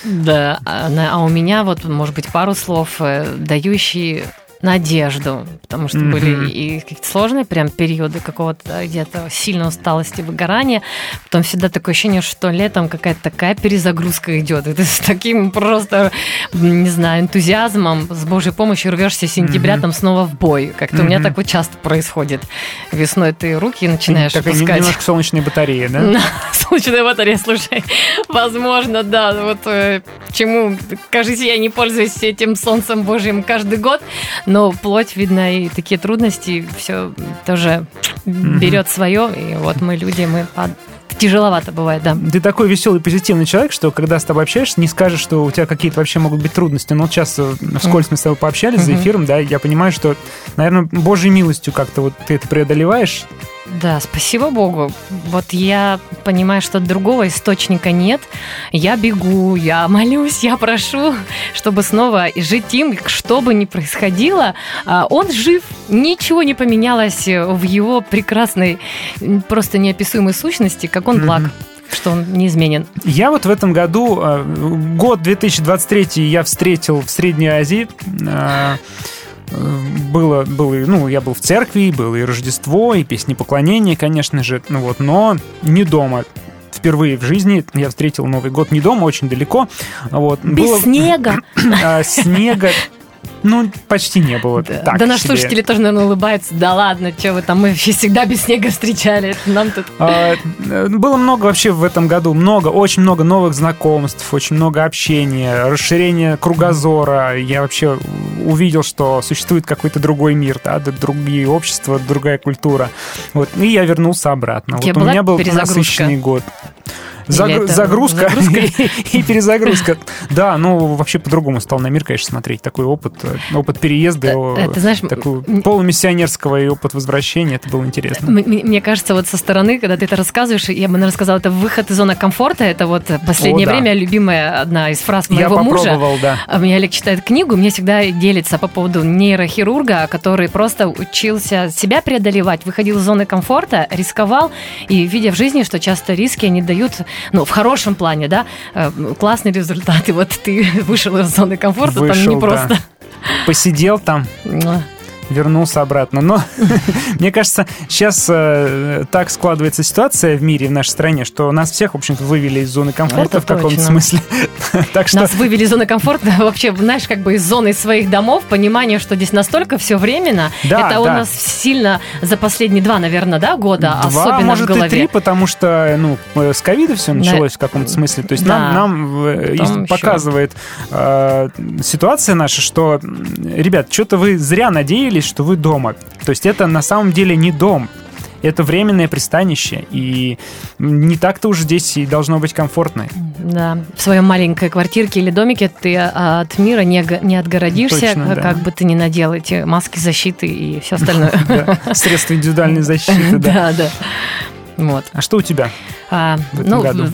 Да, а, у меня вот, может быть, пару слов, э, дающие надежду, потому что Мгм. были и какие-то сложные прям периоды какого-то где-то сильной усталости, выгорания. Потом всегда такое ощущение, что летом какая-то такая перезагрузка идет. И ты с таким просто, не знаю, энтузиазмом, с Божьей помощью рвешься с сентября Мгм. там снова в бой. Как-то у меня так вот часто происходит. Весной ты руки начинаешь Такая нем- опускать. немножко солнечная батарея, да? На солнечная батарея, слушай. Возможно, да. Вот э, чему, кажется, я не пользуюсь этим солнцем божьим каждый год, но плоть, видно, и такие трудности все тоже берет свое. И вот мы люди, мы тяжеловато бывает, да. Ты такой веселый, позитивный человек, что когда с тобой общаешься, не скажешь, что у тебя какие-то вообще могут быть трудности. Но вот сейчас э, вскользь мы с тобой пообщались за эфиром, да, я понимаю, что, наверное, Божьей милостью как-то вот ты это преодолеваешь. Да, спасибо Богу. Вот я понимаю, что другого источника нет. Я бегу, я молюсь, я прошу, чтобы снова жить им, что бы ни происходило. а, Он жив, ничего не поменялось в его прекрасной, просто неописуемой сущности, как он благ. Мгм. что он неизменен. Я вот в этом году, э, год 2023 я встретил в Средней Азии. Э, Было, было, ну, я был в церкви, было и Рождество, и песни поклонения, конечно же, ну вот, но не дома. Впервые в жизни я встретил Новый год не дома, очень далеко. Вот. Без Было- снега. а, снега, ну, почти не было. Да, Так да наши себе. слушатели тоже, наверное, улыбаются. Да ладно, что вы там, мы всегда без снега встречали. Это нам тут... А, э, Было много вообще в этом году, много, очень много новых знакомств, очень много общения, расширение кругозора. Я вообще увидел, что существует какой-то другой мир, да, другие общества, другая культура. Вот, и я вернулся обратно. Вот у меня был насыщенный год. Загру- загрузка, загрузка? и перезагрузка. Да, ну вообще по-другому стал на мир, конечно, смотреть. Такой опыт, опыт переезда, Э, э, ты знаешь, такой полумиссионерского и опыт возвращения, это было интересно. Мне кажется, вот со стороны, когда ты это рассказываешь, я бы, наверное, сказала, это выход из зоны комфорта. Это вот последнее О, да. время любимая одна из фраз Я моего мужа. попробовал, да. А Мне Олег читает книгу, мне всегда делится по поводу нейрохирурга, который просто учился себя преодолевать, выходил из зоны комфорта, рисковал, и видя в жизни, что часто риски, они дают, ну, в хорошем плане, да, э, классные результаты. Вот ты вышел из зоны комфорта, там Вышел, не да. просто... Посидел там, Муа. Вернулся обратно. Но мне кажется, сейчас э, так складывается ситуация в мире, в нашей стране, что нас всех, в общем-то, вывели из зоны комфорта Это в каком-то смысле. Так что Нас вывели из зоны комфорта вообще, знаешь, как бы из зоны своих домов, понимание, что здесь настолько все временно. Да, это у да. нас сильно за последние два, наверное, да, года, Два, особенно может, в голове. и три, потому что, ну, э, с ковида все началось в каком-то смысле. То есть Да. нам, нам э, Потом и еще. показывает э, ситуация наша, что, ребят, что-то вы зря надеялись, что вы дома. То есть это на самом деле не дом. Это временное пристанище, и не так-то уж здесь и должно быть комфортно. Да, в своей маленькой квартирке или домике ты а, от мира не, не отгородишься, Точно, да. как бы ты ни надел эти маски защиты и все остальное. Средства индивидуальной защиты, да. Да, да. Вот. А что у тебя? А, ну, году?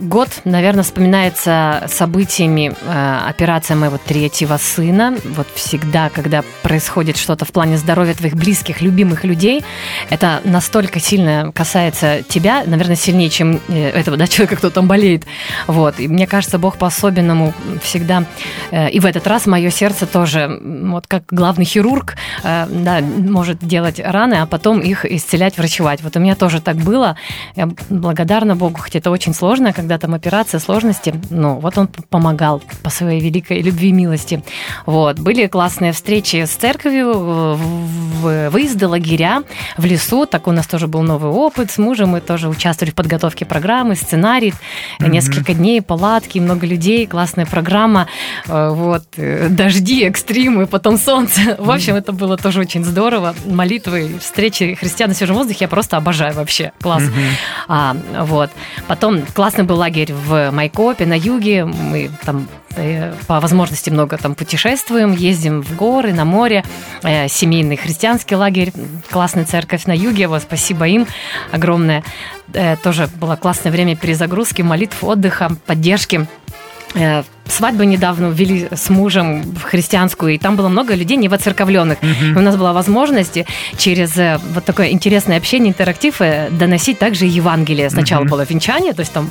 год, наверное, вспоминается событиями э, операция моего третьего сына. Вот всегда, когда происходит что-то в плане здоровья твоих близких, любимых людей, это настолько сильно касается тебя, наверное, сильнее, чем э, этого да, человека, кто там болеет. Вот. И мне кажется, Бог по-особенному всегда, э, и в этот раз мое сердце тоже, вот как главный хирург, э, да, может делать раны, а потом их исцелять, врачевать. Вот у меня тоже так было. Я благодарна Богу, хотя это очень сложно, когда там операция, сложности. Ну, вот он помогал по своей великой любви и милости. Вот. Были классные встречи с церковью, выезды, лагеря в лесу. Так у нас тоже был новый опыт с мужем. Мы тоже участвовали в подготовке программы, сценарий. Мгм. Несколько дней, палатки, много людей, классная программа. Э, Вот. э, Дожди, экстримы, потом солнце. В общем, это было тоже очень здорово. Молитвы, встречи христиан на свежем воздухе я просто обожаю вообще. Класс. А, вот. Потом классный был лагерь в Майкопе, на юге. Мы там э, по возможности много там путешествуем, ездим в горы, на море. Э, Семейный христианский лагерь, классная церковь на юге. Вот спасибо им огромное. Э, Тоже было классное время перезагрузки, молитв, отдыха, поддержки. Э, Свадьбу недавно ввели с мужем в христианскую, и там было много людей не воцерковленных. И у нас была возможность через э, вот такое интересное общение, интерактив э, доносить также Евангелие. Сначала Мгм. было венчание, то есть там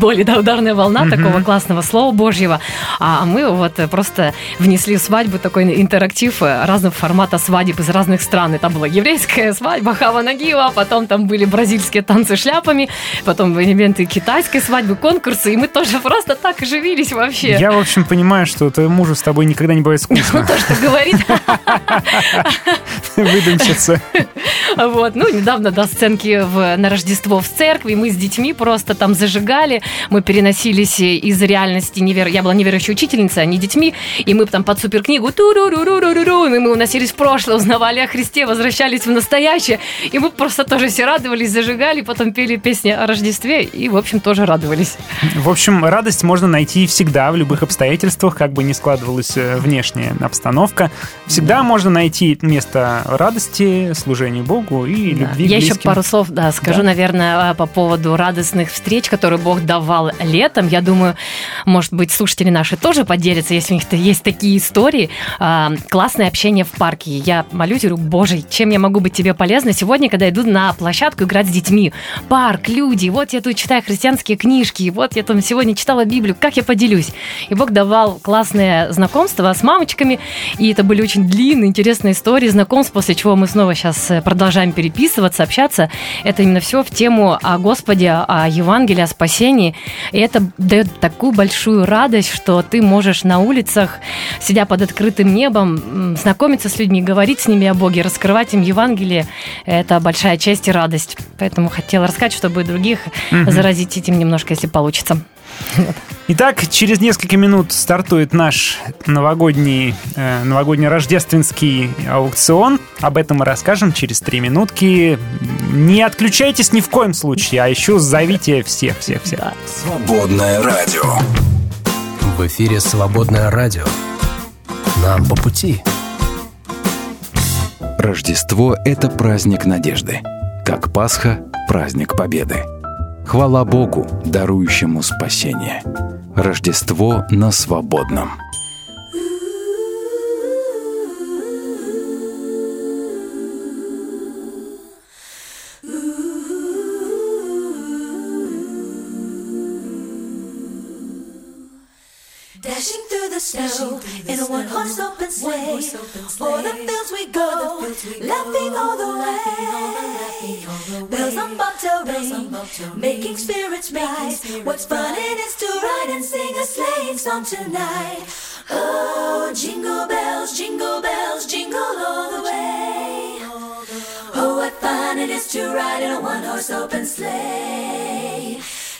более да, ударная волна Мгм. такого классного слова Божьего. А мы вот просто внесли в свадьбу такой интерактив э, разного формата свадеб из разных стран. И там была еврейская свадьба Хава Нагива, потом там были бразильские танцы шляпами, потом элементы китайской свадьбы, конкурсы, и мы тоже просто так оживились вообще. Я, в общем, понимаю, что твоему мужу с тобой никогда не бывает скучно. То, что говорит. Выдумщица. Вот. Ну, недавно, да, сценки в, на Рождество в церкви. Мы с детьми просто там зажигали. Мы переносились из реальности. Невер... Я была неверующей учительницей, а не детьми. И мы там под суперкнигу ту-ру-ру-ру-ру-ру. И мы уносились в прошлое, узнавали о Христе, возвращались в настоящее. И мы просто тоже все радовались, зажигали, потом пели песни о Рождестве. И, в общем, тоже радовались. В общем, радость можно найти всегда, в любых обстоятельствах, как бы ни складывалась э, внешняя обстановка. Всегда можно найти место радости, служению Богу и Да. любви Я еще близким. пару слов да, скажу, Да. наверное, а, по поводу радостных встреч, которые Бог давал летом. Я думаю, может быть, слушатели наши тоже поделятся, если у них есть такие истории. А, Классное общение в парке. Я молюсь, говорю, Боже, чем я могу быть тебе полезна сегодня, когда иду на площадку играть с детьми? Парк, люди, вот я тут читаю христианские книжки, вот я там сегодня читала Библию, как я поделюсь? И Бог давал классное знакомство с мамочками, и это были очень длинные, интересные истории знакомств, после чего мы снова сейчас продолжаем переписываться, общаться. Это именно все в тему о Господе, о Евангелии, о спасении. И это дает такую большую радость, что ты можешь на улицах, сидя под открытым небом, знакомиться с людьми, говорить с ними о Боге, раскрывать им Евангелие. Это большая честь и радость. Поэтому хотела рассказать, чтобы других Мгм. заразить этим немножко, если получится. Итак, через несколько минут стартует наш новогодний, э, новогодний рождественский аукцион. Об этом мы расскажем через три минутки. Не отключайтесь ни в коем случае, а еще зовите всех, всех, всех. Свободное радио. В эфире «Свободное радио». Нам по пути. Рождество – это праздник надежды. Как Пасха – праздник Победы. Хвала Богу, дарующему спасение. Рождество на свободном. Dashing through the snow in a one horse open sleigh. O'er the fields we go, laughing all the way. Bells on bobtail ring, making spirits rise. What's fun it is to ride and sing a sleighing song tonight. Oh, jingle bells, jingle bells, jingle all the way. Oh, what fun it is to ride in a one horse open sleigh.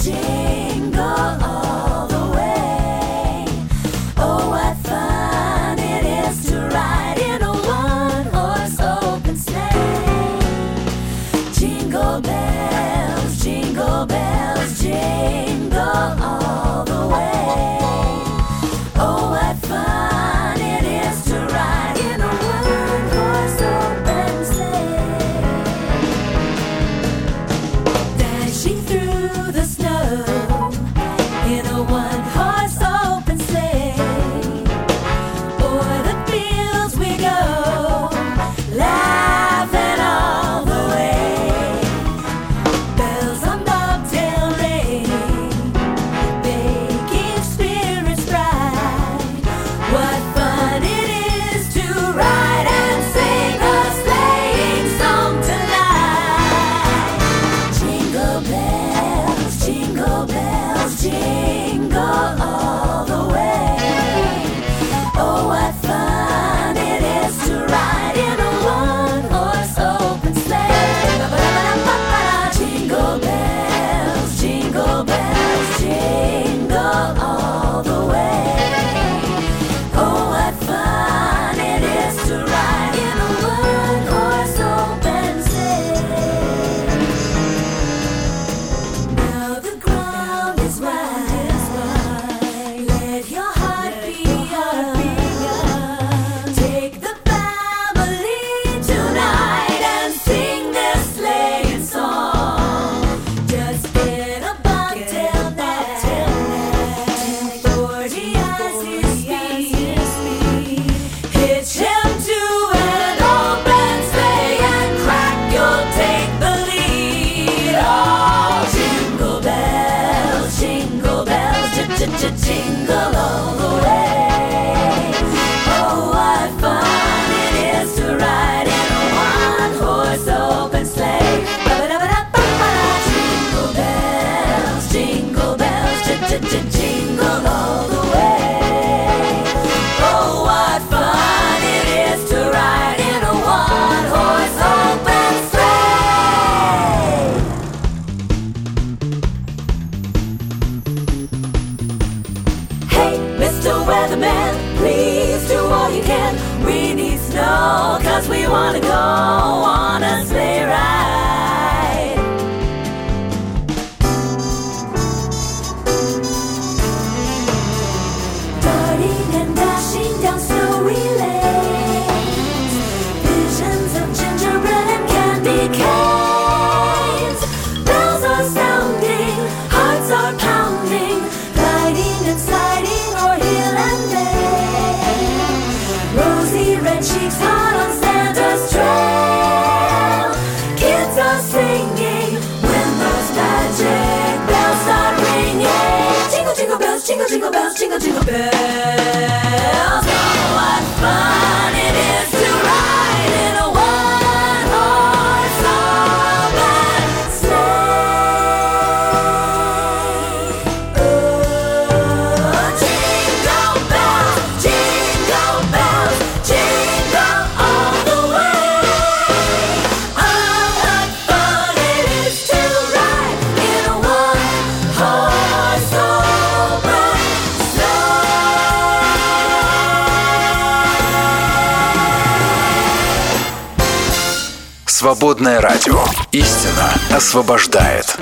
See.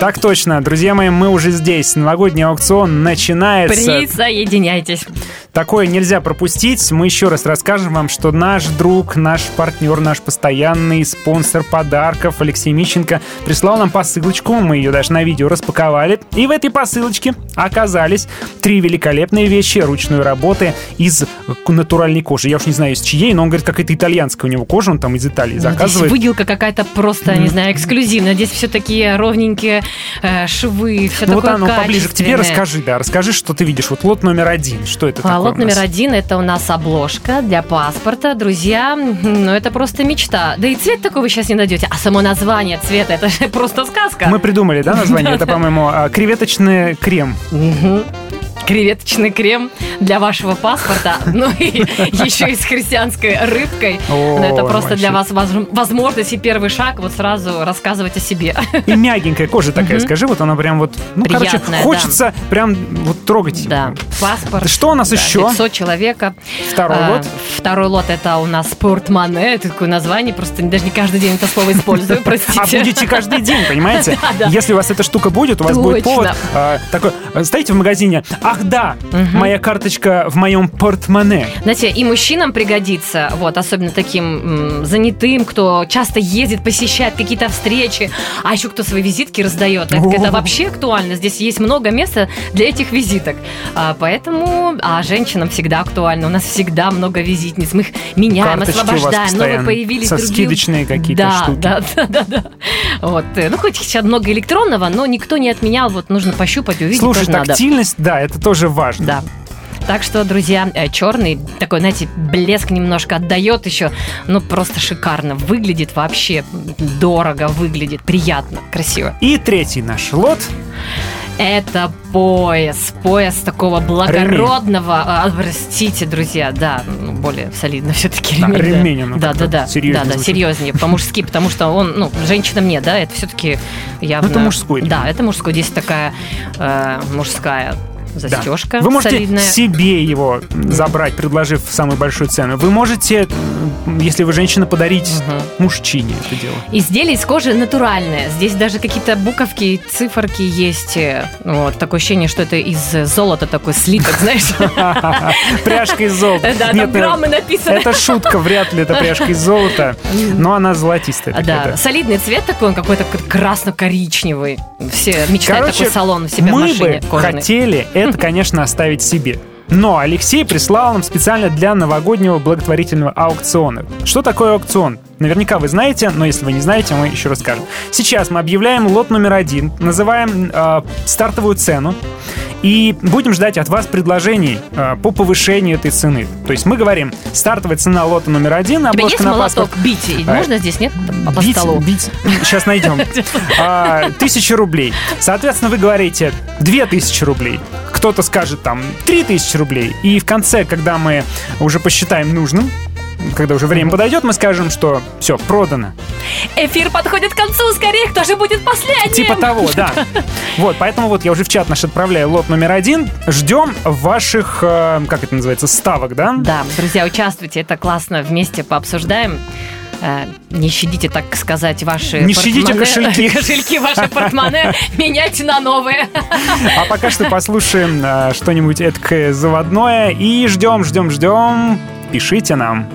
Так точно, друзья мои, мы уже здесь. Новогодний аукцион начинается. Присоединяйтесь. Такое нельзя пропустить. Мы еще раз расскажем вам, что наш друг, наш партнер, наш постоянный спонсор подарков Алексей Мищенко прислал нам посылочку. Мы ее даже на видео распаковали. И в этой посылочке оказались три великолепные вещи ручной работы из натуральной кожи. Я уж не знаю, из чьей, но он говорит, какая-то итальянская у него кожа, он там из Италии Ну, Здесь заказывает. выделка какая-то просто, не знаю, эксклюзивная. Здесь все такие ровненькие э, швы, все Ну вот такое оно поближе к тебе расскажи, да, расскажи, что ты видишь. Вот лот номер один, что это А, такое лот номер один это у нас обложка для паспорта. Друзья, ну это просто мечта. Да и цвет такой вы сейчас не найдете. А само название цвета это же просто сказка. Мы придумали, да, название? Это, по-моему, а, креветочный крем. Мгм. Креветочный крем для вашего паспорта, ну и еще и с христианской рыбкой. О, Ну, это просто для вас воз- возможность и первый шаг вот сразу рассказывать о себе. И мягенькая кожа такая, скажи, вот она прям вот, ну, короче, хочется прям вот трогать. Да, паспорт. Что у нас еще? 500 человека. Второй А, лот? Второй лот это у нас портмоне. Это такое название, просто даже не каждый день это слово использую, простите. А будете каждый день, понимаете? Если у вас эта штука будет, у вас будет повод а, такой, а, стоите в магазине, ах да, моя карточка в моем портмоне. Знаете, и мужчинам пригодится, вот, особенно таким м, занятым, кто часто ездит, посещает какие-то встречи, а еще кто свои визитки раздает. Так О. это вообще актуально. Здесь есть много места для этих визиток. А, поэтому, а женщинам всегда актуально. У нас всегда много визитниц. Мы их меняем, Карточки освобождаем. Новые появились со другие. скидочные какие-то да, штуки. Да, да, да, да. Вот. э, Ну, хоть сейчас много электронного, но никто не отменял. Вот нужно пощупать, увидеть Слушай, тоже надо. тактильность, да, это тоже важно. Да. Так что, друзья, черный такой, знаете, блеск немножко отдает еще, ну просто шикарно выглядит вообще, дорого выглядит, приятно, красиво. И третий наш лот. Это пояс, пояс такого благородного, а, простите, друзья, да, ну, более солидно все-таки Да, ремень. ремень, оно да, да, да, серьезнее да, да, серьезнее, по-мужски, потому что он, ну, женщинам нет, да, это все-таки явно. Ну, это мужской ремень. Да, это мужской, здесь такая э, мужская Да. застежка Вы можете солидная. себе его забрать, предложив самую большую цену. Вы можете, если вы женщина, подарить мужчине это дело. Изделие из кожи натуральное. Здесь даже какие-то буковки, циферки есть. э, Вот, такое ощущение, что это из золота такой слиток, знаешь. Пряжка из золота. Да, там ну, граммы написаны. Это шутка, вряд ли это пряжка из золота. Но она золотистая. Да, да. солидный цвет такой, он какой-то красно-коричневый. Все мечтают такой салон у себя в мы машине бы кожаный. хотели это, конечно, оставить себе. Но Алексей прислал нам специально для новогоднего благотворительного аукциона. Что такое аукцион? Наверняка вы знаете, но если вы не знаете, мы еще расскажем. Сейчас мы объявляем лот номер один, называем э, стартовую цену и будем ждать от вас предложений э, по повышению этой цены. То есть мы говорим, стартовая цена лота номер один, У тебя есть обложка на паспорт. молоток бить? А, Можно здесь, нет? По Бить, столу. бить. Сейчас найдем. Тысяча рублей. Соответственно, вы говорите две тысячи рублей. Кто-то скажет там три тысячи рублей. И в конце, когда мы уже посчитаем нужным, когда уже время подойдет, мы скажем, что все, продано. Эфир подходит к концу, скорее, кто же будет последним? Типа того, да. Вот, поэтому вот я уже в чат наш отправляю лот номер один. Ждем ваших, э, как это называется, ставок, да? Да, друзья, участвуйте, это классно, вместе пообсуждаем. Э, Не щадите, так сказать, ваши Не щадите портмоне- кошельки. кошельки ваши портмоне, меняйте на новые. А пока что послушаем э, что-нибудь эдакое заводное и ждем, ждем, ждем. Пишите нам.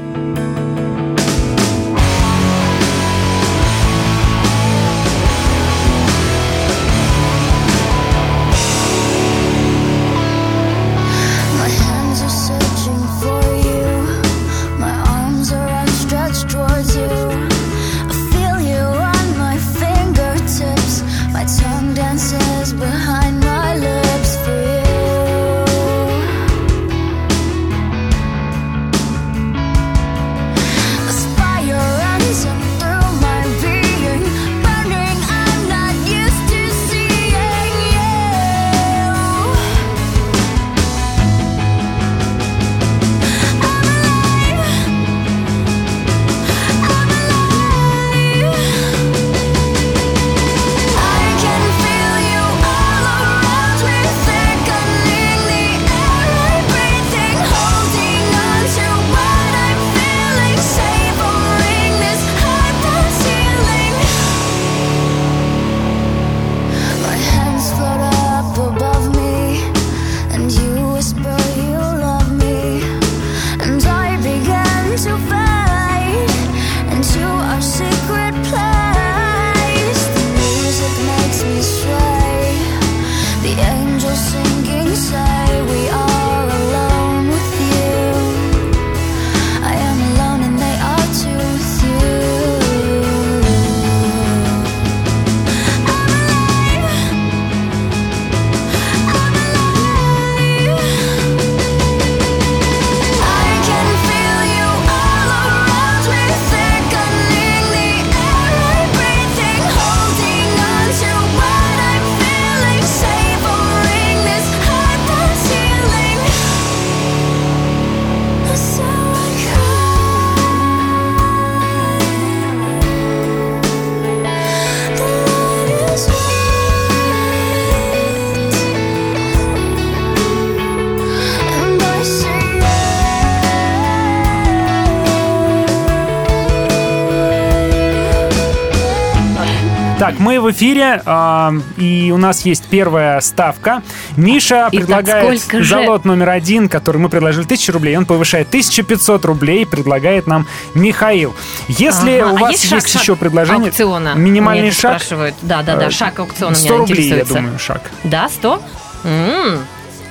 В эфире, а, и у нас есть первая ставка. Миша Итак, предлагает за лот номер один, который мы предложили 1000 рублей, он повышает 1500 рублей, предлагает нам Михаил. Если Ага, у а вас есть есть, шаг- еще предложение, аукциона? минимальный это шаг, спрашивают. Да, да, да, э, шаг аукциона 100 меня рублей, я думаю, шаг. Да, 100? М,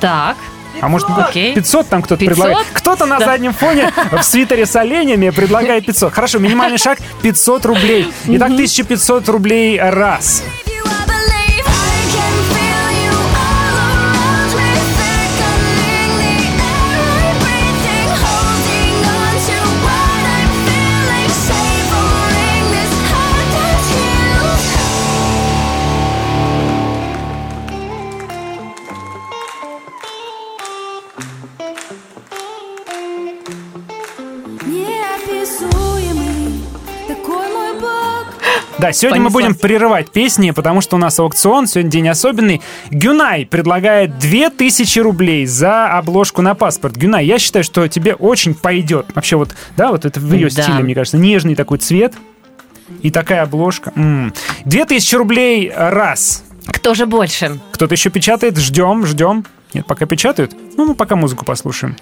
Так. А может быть Окей. 500 там кто-то 500? предлагает? Кто-то на Да. заднем фоне в свитере с оленями предлагает 500. Хорошо, минимальный шаг 500 рублей. Итак, 1500 рублей раз. Да, сегодня мы Понеслась. будем прерывать песни, потому что у нас аукцион, сегодня день особенный. Гюнай предлагает 2000 рублей за обложку на паспорт. Гюнай, я считаю, что тебе очень пойдет. Вообще вот, да, вот это в ее Да. стиле, мне кажется, нежный такой цвет. И такая обложка. М. 2000 рублей раз. Кто же больше? Кто-то еще печатает? Ждем, ждем. Нет, пока печатают. Ну, мы пока музыку послушаем.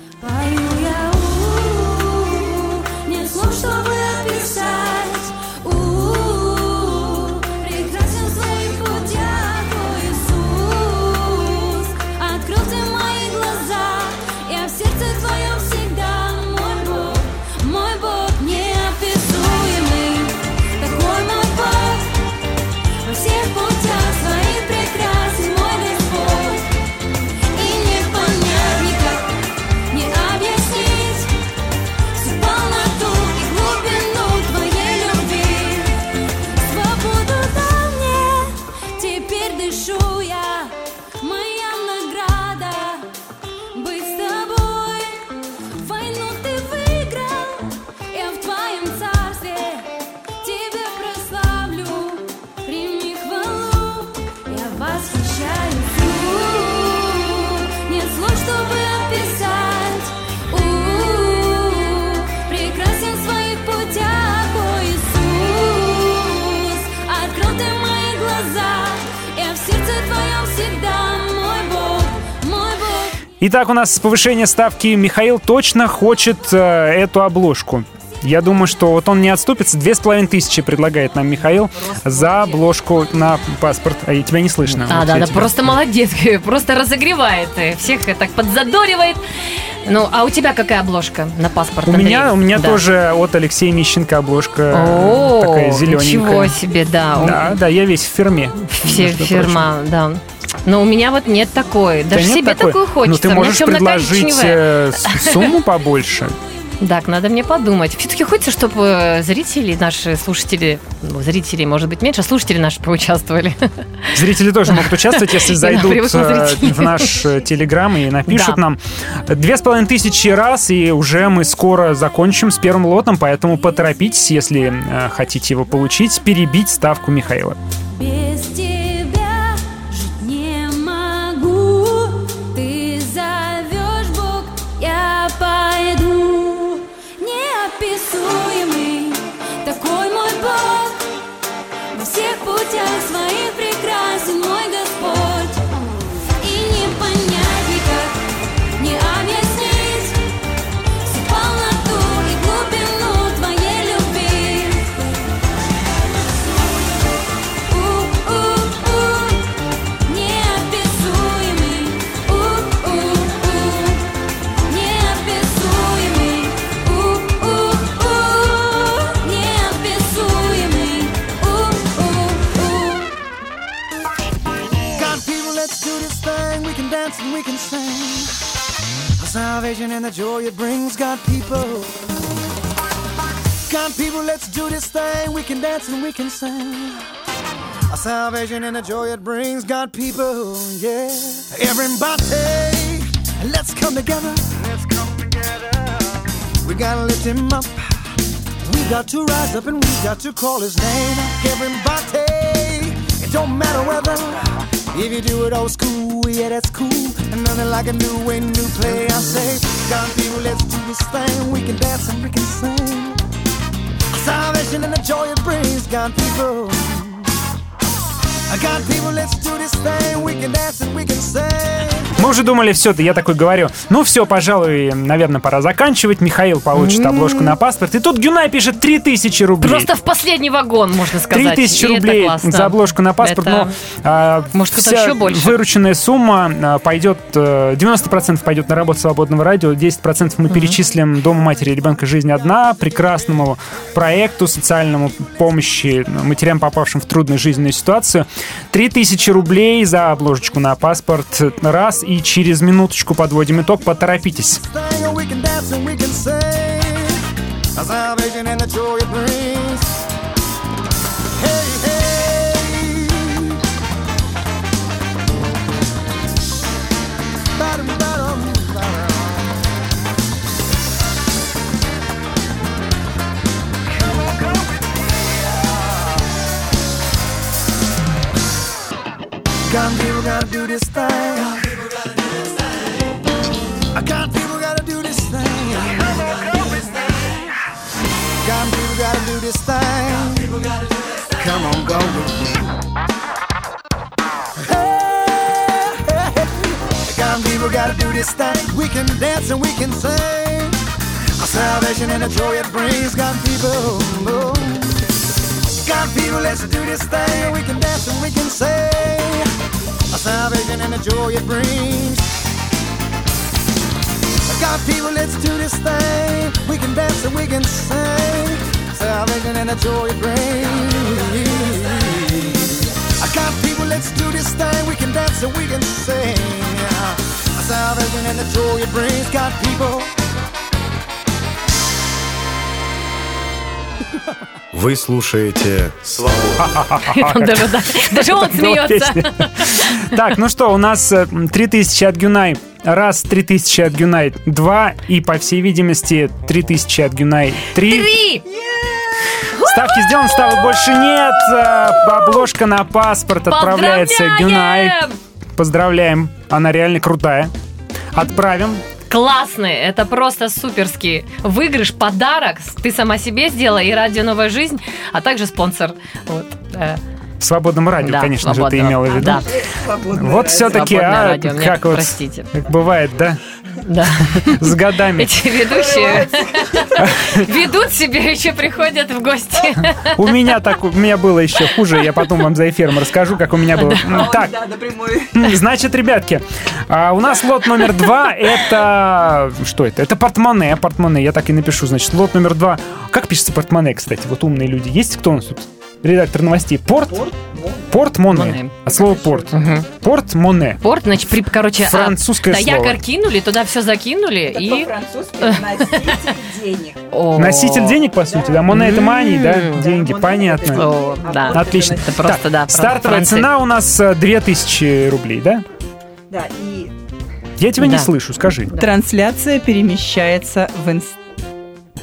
Итак, у нас повышение ставки. Михаил точно хочет э, эту обложку. Я думаю, что вот он не отступится. Две с половиной тысячи предлагает нам Михаил за обложку на паспорт. А тебя не слышно. А, Вот да, да, тебя- просто молодец, просто разогревает, э, всех э, так подзадоривает. Ну, а у тебя какая обложка на паспорт? У Андрей? меня, у меня Да. тоже от Алексея Мищенко обложка О, такая зелененькая. ничего себе, да. Да, да, я весь в фирме. Все фирма, да. Но у меня вот нет такой. Да Даже нет себе такой? такую хочется. Ну, ты У меня можешь предложить э, сумму побольше. Так, надо мне подумать. Все-таки хочется, чтобы зрители, наши слушатели, ну, зрители, может быть, меньше, слушатели наши поучаствовали. Зрители тоже могут участвовать, если зайдут э, зрителей. в наш э, телеграм и напишут Да. нам. Две с половиной тысячи раз, и уже мы скоро закончим с первым лотом, поэтому поторопитесь, если э, хотите его получить, перебить ставку Михаила. Без тебя salvation and the joy it brings, God, people. God, people, let's do this thing. We can dance and we can sing. Our salvation and the joy it brings, God, people. Yeah, everybody, let's come together. Let's come together. We gotta lift him up. We got to rise up and we got to call his name. Everybody, it don't matter whether if you do it old school, yeah, that's cool. And nothing like a new way, new play. I say, God, people, let's do this thing. We can dance and we can sing. Salvation and the joy it brings, God, people. Мы уже думали, все, да я такой говорю, ну все, пожалуй, наверное, пора заканчивать. Михаил получит обложку на паспорт. И тут Гюнай пишет 3000 рублей. Просто в последний вагон, можно сказать. 3000 И это рублей за обложку на паспорт, Это- но а, Может, вся еще больше? вырученная сумма пойдет, э, 90% пойдет на работу свободного радио, 10% мы перечислим Дому матери и ребенка «Жизнь одна», прекрасному проекту социальному помощи матерям, попавшим в трудную жизненную ситуацию. 3000 рублей за обложечку на паспорт. Раз, и через минуточку подводим итог, поторопитесь. God, people gotta do this thing. I got people gotta do this thing. Got people gotta do this thing. Come on, go with me. Got people gotta do this thing. We can dance and we can sing. Our salvation and the joy it brings. Got people. oh. Got people, let's do this thing. We can dance and we can sing. Our salvation and the joy it brings. God, people, let's do this thing. We can dance and we can sing. Salvation and the joy it brings. I got people, let's do this thing. We can dance and we can sing. Salvation and the joy it brings. God, people. Вы слушаете Там даже, да, даже он смеется. Так, ну что, у нас э, 3000 от Гюнай. Раз, 3000 от Гюнай. Два. И, по всей видимости, 3000 от Гюнай. Три. Три! Ставки сделаны, ставок больше нет. Э, Обложка на паспорт отправляется Гюнай. Поздравляем. Она реально крутая. Отправим. Классный, это просто суперский выигрыш, подарок. Ты сама себе сделала и радио «Новая жизнь», а также спонсор. Вот. В свободном радио, Да, конечно же, ты имела в виду. Да. Вот все-таки, а, радио, как вот, простите. как бывает, да? Да. С годами. Эти ведущие ведут себя, еще приходят в гости. У меня так, у меня было еще хуже, я потом вам за эфиром расскажу, как у меня было. Так, значит, ребятки, а, у нас лот номер два, это... Что это? Это портмоне, портмоне, я так и напишу, значит, лот номер два. Как пишется портмоне, кстати? Вот умные люди. Есть кто у нас тут? Редактор новостей. Порт? Портмоне. Моне. От слова порт. Портмоне. Порт, значит, при, короче, а, Французское да, слово. якорь кинули, туда все закинули и... денег. О. Носитель денег, по сути, да? Моне это мани, да? Деньги, понятно. Да. Отлично. Это просто, Так, да, Стартовая цена у нас э, 2000 рублей, да? Да, и Я тебя не Да. слышу, скажи. трансляция перемещается в инст...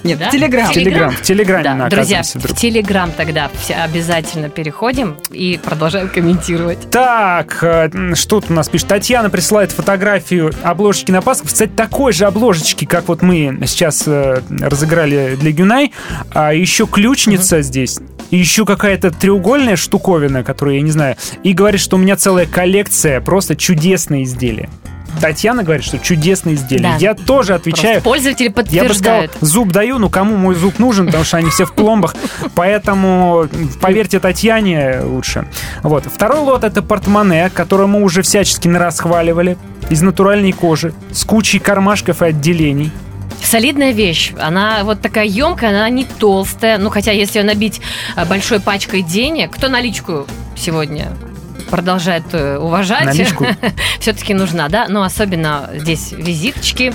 Нет, Да? в Телеграм. В Телеграм, в Телеграме Да, мы друзья, оказываемся в вдруг. Телеграм тогда все обязательно переходим и продолжаем комментировать. Так, э, что тут у нас пишет? Татьяна присылает фотографию обложечки на Пасху. Кстати, такой же обложечки, как вот мы сейчас э, разыграли для Гюнай. А еще ключница здесь. И еще какая-то треугольная штуковина, которую я не знаю. И говорит, что у меня целая коллекция просто чудесные изделия. Татьяна говорит, что чудесные изделия. Да. Я тоже отвечаю. Просто пользователи Я бы сказал, подтверждают. зуб даю, ну кому мой зуб нужен, потому что они все в пломбах. Поэтому поверьте Татьяне лучше. Вот. Второй лот это портмоне, которое мы уже всячески расхваливали. Из натуральной кожи, с кучей кармашков и отделений. Солидная вещь. Она вот такая емкая, она не толстая. Ну, хотя, если ее набить а, большой пачкой денег, кто наличку сегодня продолжает э, уважать, Наличку? все-таки нужна, да? Но особенно здесь визиточки,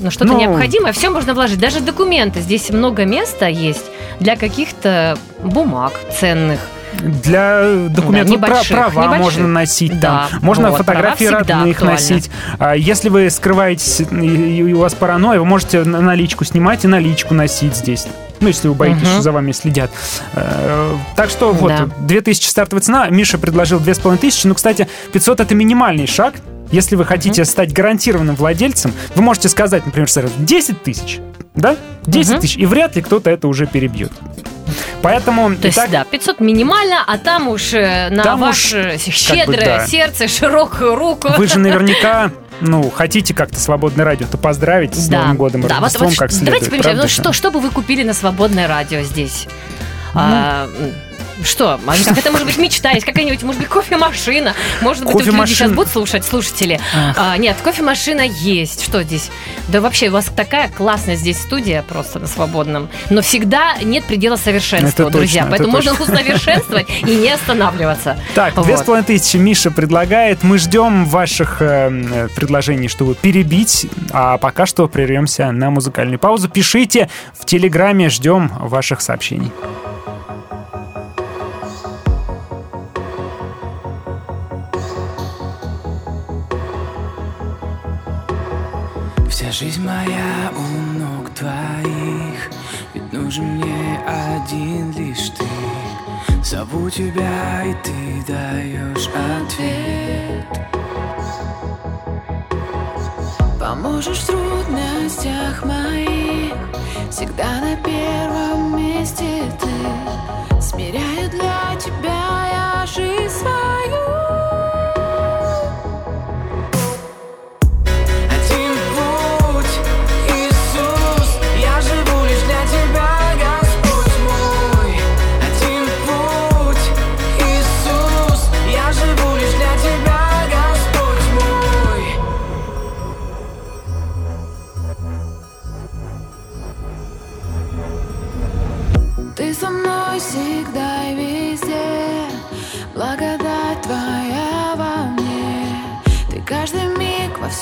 ну, что-то Ну. необходимое, все можно вложить. Даже документы. Здесь много места есть для каких-то бумаг ценных. Для документов Да, небольших, права небольших. можно носить, Да, там. можно вот, фотографии родных носить. А Если вы скрываетесь и, и у вас паранойя, вы можете на- наличку снимать и наличку носить здесь. Ну, если вы боитесь, Мгм. что за вами следят. Э, Так что вот, Да. 2000 стартовая цена. Миша предложил 2500. Ну, кстати, 500 это минимальный шаг. Если вы хотите стать гарантированным владельцем, вы можете сказать, например, сразу 10 тысяч. Да? 10 Мгм. тысяч. И вряд ли кто-то это уже перебьет. Поэтому... То есть, итак, да, 500 минимально, а там уж э, на Там уж, ваше как бы, щедрое да. сердце, широкую руку. Вы же наверняка, ну, хотите как-то свободное радио-то поздравить с Да, Новым годом да, вот, Рождеством вот как ш- следует. Давайте правда ну что, что бы вы купили на свободное радио здесь? А, м, что? Как это может быть мечта? Есть какая-нибудь, может быть, кофемашина? Может быть, люди сейчас будут слушать, слушатели. А, нет, кофемашина есть. Что здесь? Да вообще, у вас такая классная здесь студия просто на свободном. Но всегда нет предела совершенства, Это друзья. точно, Поэтому это можно точно. усовершенствовать и не останавливаться. Так, две с половиной тысячи Миша предлагает. Мы ждем ваших э, предложений, чтобы перебить. А пока что прервемся на музыкальную паузу. Пишите в Телеграме, ждем ваших сообщений. Жизнь моя у ног твоих Ведь нужен мне один лишь ты. Зову тебя, и ты даешь ответ. Поможешь в трудностях моих Всегда на первом месте ты. Смиряю для тебя я жизнь свою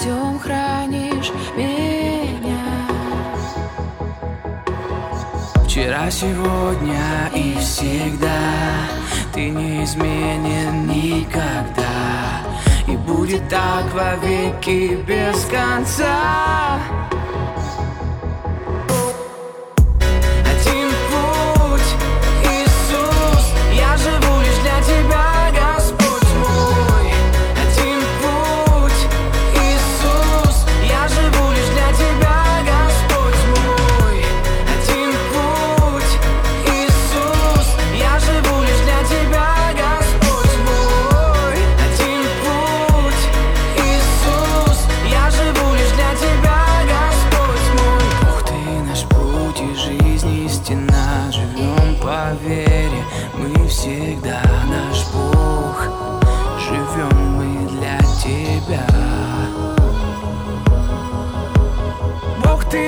всем хранишь меня. Вчера, сегодня и всегда. Ты не изменен никогда. И будет так во веки без конца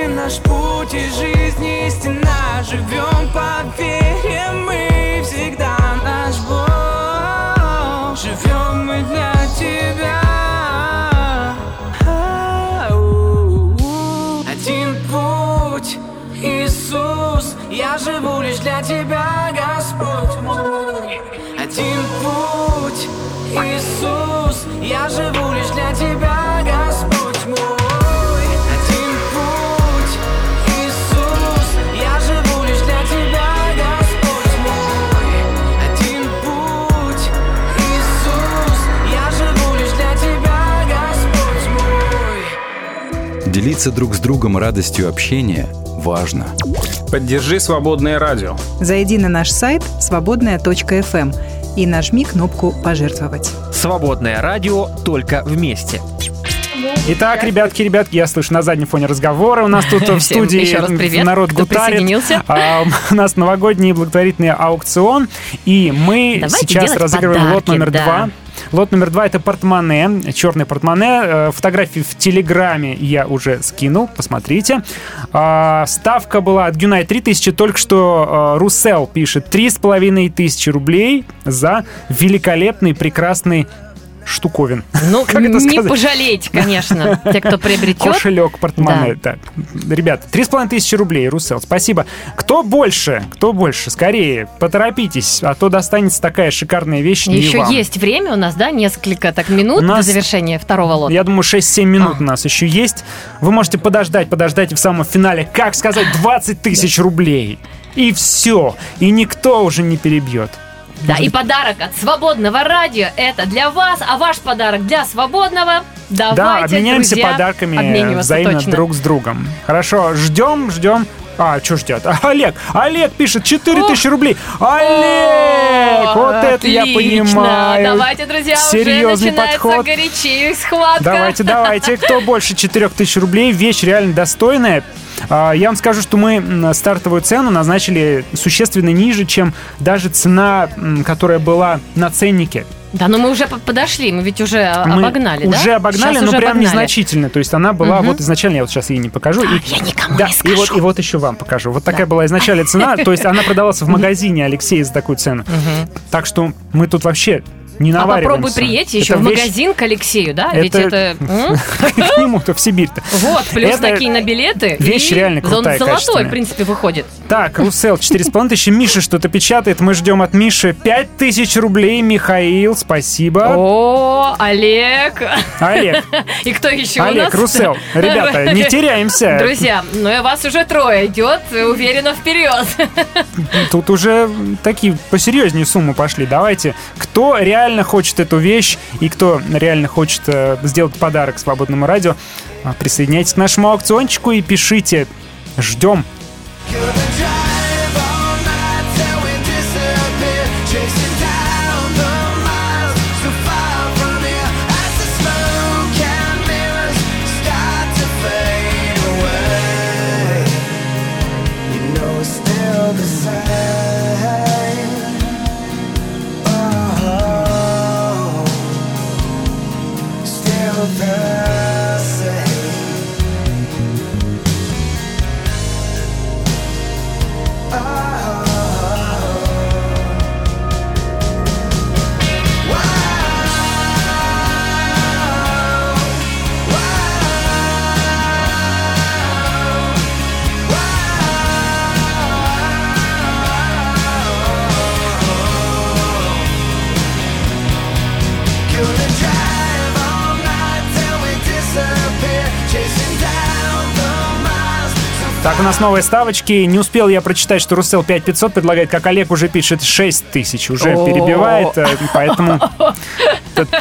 наш путь и жизнь истина Живем по вере. Мы всегда наш Бог. Живем мы для тебя. Один путь, Иисус Я живу лишь для тебя, Господь мой. Один путь, Иисус Я живу лишь для тебя, Делиться друг с другом радостью общения важно. Поддержи свободное радио. Зайди на наш сайт свободная.фм и нажми кнопку «Пожертвовать». Свободное радио только вместе. Итак, ребятки, ребятки, я слышу на заднем фоне разговора. У нас тут в Всем студии еще раз привет, народ кто гутарит. присоединился. А, у нас новогодний благотворительный аукцион. И мы Давайте сейчас разыгрываем лот подарки, номер да. два. Лот номер два это портмоне, черный портмоне. Э, Фотографии в Телеграме я уже скинул, посмотрите. А, Ставка была от Гюнай 3000, только что э, Русел пишет 3500 рублей за великолепный, прекрасный штуковин. Ну, Как это не сказать? пожалеете, конечно, те, кто приобретет. Кошелек, портмоне. Ребята, три с половиной тысячи рублей, Русел, спасибо. Кто больше? Кто больше? Скорее, поторопитесь, а то достанется такая шикарная вещь не Еще вам. есть время у нас, да, несколько так минут нас- до завершения второго лота. Я думаю, 6-7 минут А. у нас еще есть. Вы можете подождать, подождать и в самом финале, как сказать, 20 тысяч рублей. И все. И никто уже не перебьет. Да, и подарок от свободного радио это для вас, а ваш подарок для свободного. Давайте, да, обменяемся друзья, подарками обмениваться взаимно точно. друг с другом. Хорошо, ждем, ждем. А, что ждет? Олег, Олег пишет 4000 рублей. Олег! Вот это я Отлично. понимаю. Давайте, друзья, Серьезный уже подход. горячее схватка. Давайте, давайте. Кто больше 4000 рублей? Вещь реально достойная. А, Я вам скажу, что мы стартовую цену назначили существенно ниже, чем даже цена, которая была на ценнике. Да, но мы уже по- подошли, мы ведь уже Мы обогнали, да? Уже обогнали, Сейчас но уже прям обогнали. незначительно. То есть она была, Мгм. вот изначально, я вот сейчас ей не покажу. и, я никому да, не и скажу. вот, и вот еще вам покажу. Вот такая была изначальная цена. То есть она продавалась в магазине Алексея за такую цену. Так что мы тут вообще не А навариваемся. попробуй приедь еще Это в вещь- магазин к Алексею, да? Это- Ведь это... К нему-то в Сибирь-то. Вот, плюс такие на билеты. вещь реально он крутая, золотой, качественная. в принципе, выходит. Так, Русел, 4,5 тысячи. Миша что-то печатает. Мы ждем от Миши 5 тысяч рублей. Михаил, спасибо. О, Олег. Олег. И кто еще Олег? Русел. Ребята, не теряемся. Друзья, ну и вас уже трое идет уверенно вперед. Тут уже такие посерьезнее суммы пошли. Давайте, кто реально хочет эту вещь и кто реально хочет э, сделать подарок свободному радио, а, присоединяйтесь к нашему аукциончику и пишите. Ждем. Still нас новые ставочки. Не успел я прочитать, что Руссел 5500 предлагает, как Олег уже пишет 6000. Уже О. перебивает, э, поэтому...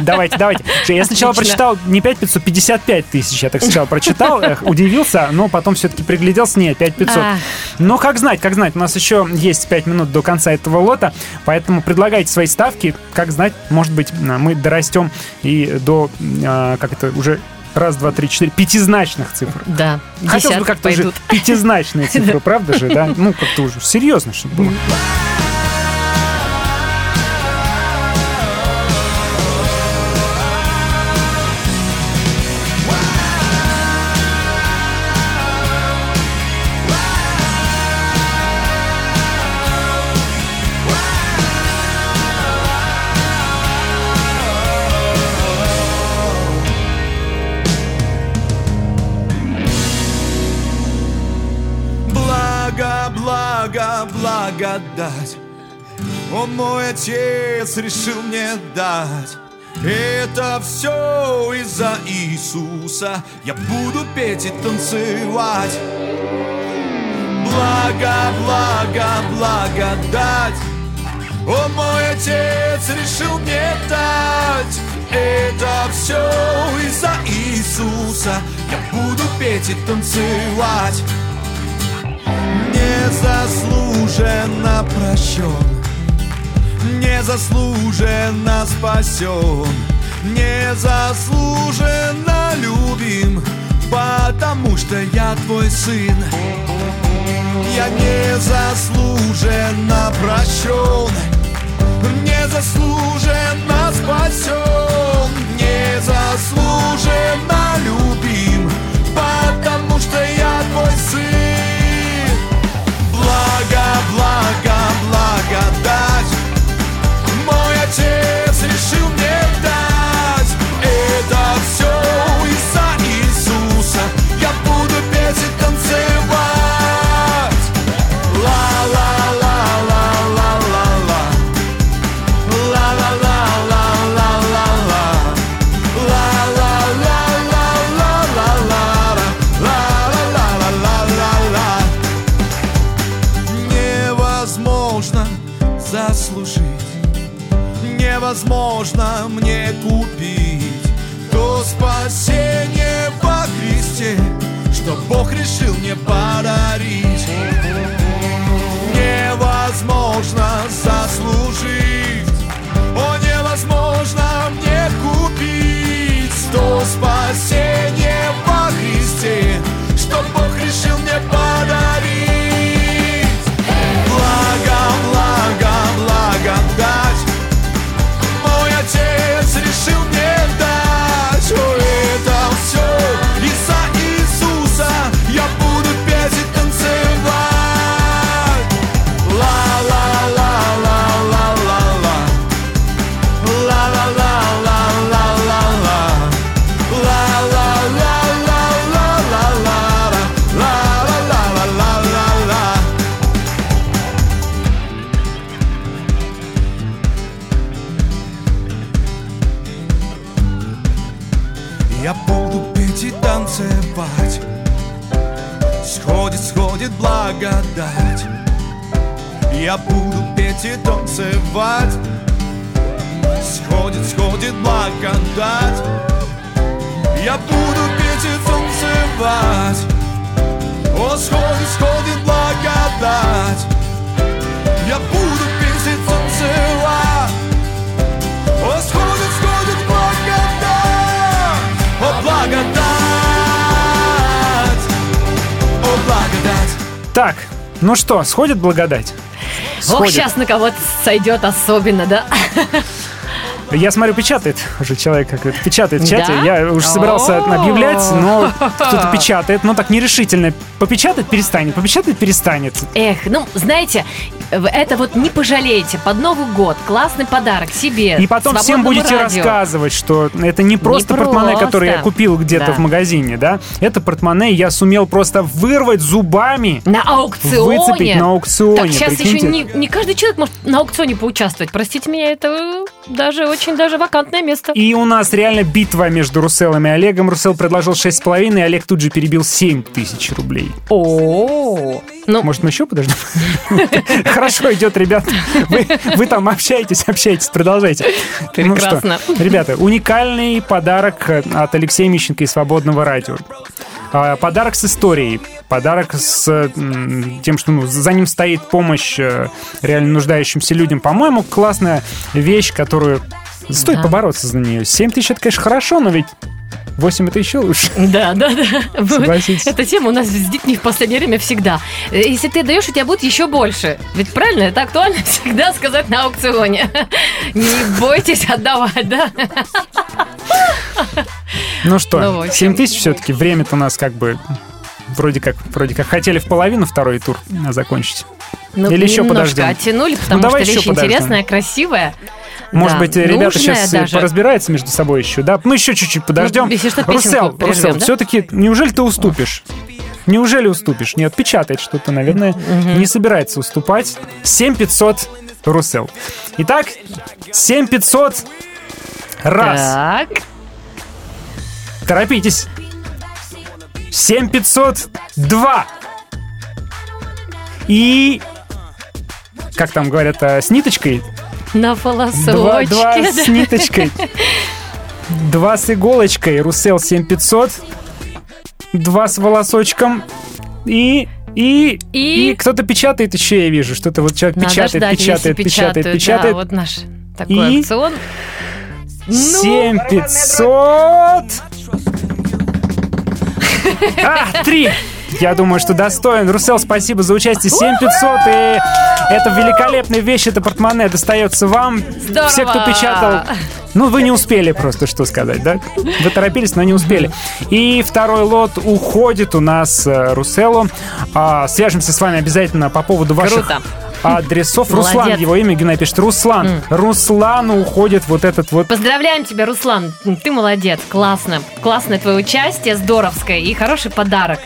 Давайте, давайте. Я сначала прочитал не 5500, 55 тысяч. Я так сначала прочитал, эх, удивился, но потом все-таки пригляделся. Нет, 5500. А. Но как знать, как знать. У нас еще есть 5 минут до конца этого лота, поэтому предлагайте свои ставки. Как знать, может быть, мы дорастем и до, как это, уже раз, два, три, четыре, пятизначных цифр. Да, Хотелось бы как-то уже пятизначные цифры, правда же, да? Ну, как-то уже серьезно, чтобы было. Благодать. О, мой отец решил мне дать. Это все из-за Иисуса. Я буду петь и танцевать. Благо, благо, благодать. О, мой отец решил мне дать. Это все из-за Иисуса. Я буду петь и танцевать. Незаслуженно прощен. Незаслуженно спасен. Незаслуженно любим Потому что я твой сын. Я незаслуженно прощен. Незаслуженно спасен. Незаслуженно любим Потому что я твой сын Бог решил мне подарить. Невозможно заслужить. О, невозможно мне купить То спасение во Христе Что Бог решил мне подарить ну что, сходит благодать? Ох, Сходит. сейчас на кого-то сойдет особенно, да? Я смотрю, печатает уже человек как это печатает в чате. Да? Я уже собирался О. объявлять, но кто-то печатает, но так нерешительно. Попечатает, перестанет, попечатает, перестанет. Эх, ну, знаете, это вот не пожалеете. Под Новый год классный подарок себе. И потом всем будете радио. рассказывать, что это не просто Не портмоне, просто. которое я купил где-то Да. в магазине, да? Это портмоне я сумел просто вырвать зубами. На аукционе. Выцепить на аукционе, Так, сейчас прикиньте. еще не, не каждый человек может на аукционе поучаствовать. Простите меня, это даже очень даже вакантное место. И у нас реально битва между Русселом и Олегом. Руссел предложил 6,5, и Олег тут же перебил 7 тысяч рублей. О, ну, Может, мы еще подождем? Хорошо идет, ребят. Вы, там общаетесь, общаетесь, продолжайте. Ну Прекрасно. ребята, уникальный подарок от Алексея Мищенко и Свободного радио. А, Подарок с историей, подарок с тем, что ну, за ним стоит помощь э, реально нуждающимся людям. По-моему, классная вещь, которую стоит Да. побороться за нее. 7 тысяч это, конечно, хорошо, но ведь 8 это еще лучше. Да, да, да. Согласитесь. Эта тема у нас с детьми в последнее время всегда. Э, Если ты даешь, у тебя будет еще больше. Ведь правильно, это актуально всегда сказать на аукционе. Не бойтесь отдавать, да? Ну что, Ну, в общем. 7 тысяч все-таки. Время-то у нас как бы вроде как, вроде как хотели в половину второй тур закончить. Ну, Или еще подождем? оттянули, Ну, потому давай что еще вещь подождем. интересная, красивая. Может Да, быть, ребята нужная сейчас даже. поразбираются между собой еще, да? Мы еще чуть-чуть подождем. Ну, если что, Русел, Русел, да? все-таки неужели ты уступишь? Неужели уступишь? Нет, печатает что-то, наверное, не собирается уступать. 7500 Русел. Итак, 7500 раз. Так. Торопитесь. 7502. И... Как там говорят, а, с ниточкой? На Два, волосочке. два да. с ниточкой. Два с иголочкой. Русел 7500. Два с волосочком. И... И, и, кто-то печатает еще, я вижу. Что-то вот человек Надо печатает, ждать, печатает, печатает, печатают, печатает. Да, вот наш такой И- акцион. Ну, 7500. А, три. Я думаю, что достоин. Русел, спасибо за участие. 7500. И это великолепная вещь, это портмоне достается вам. Здорово. Все, кто печатал. Ну, вы не успели просто, что сказать, да? Вы торопились, но не успели. И второй лот уходит у нас э, Руселу. А, свяжемся с вами обязательно по поводу ваших Круто. Адресов. Молодец. Руслан, его имя Геннадий пишет. Руслан. Руслану уходит вот этот вот Поздравляем тебя, Руслан. Ты молодец. Классно. Классное твое участие, здоровское и хороший подарок.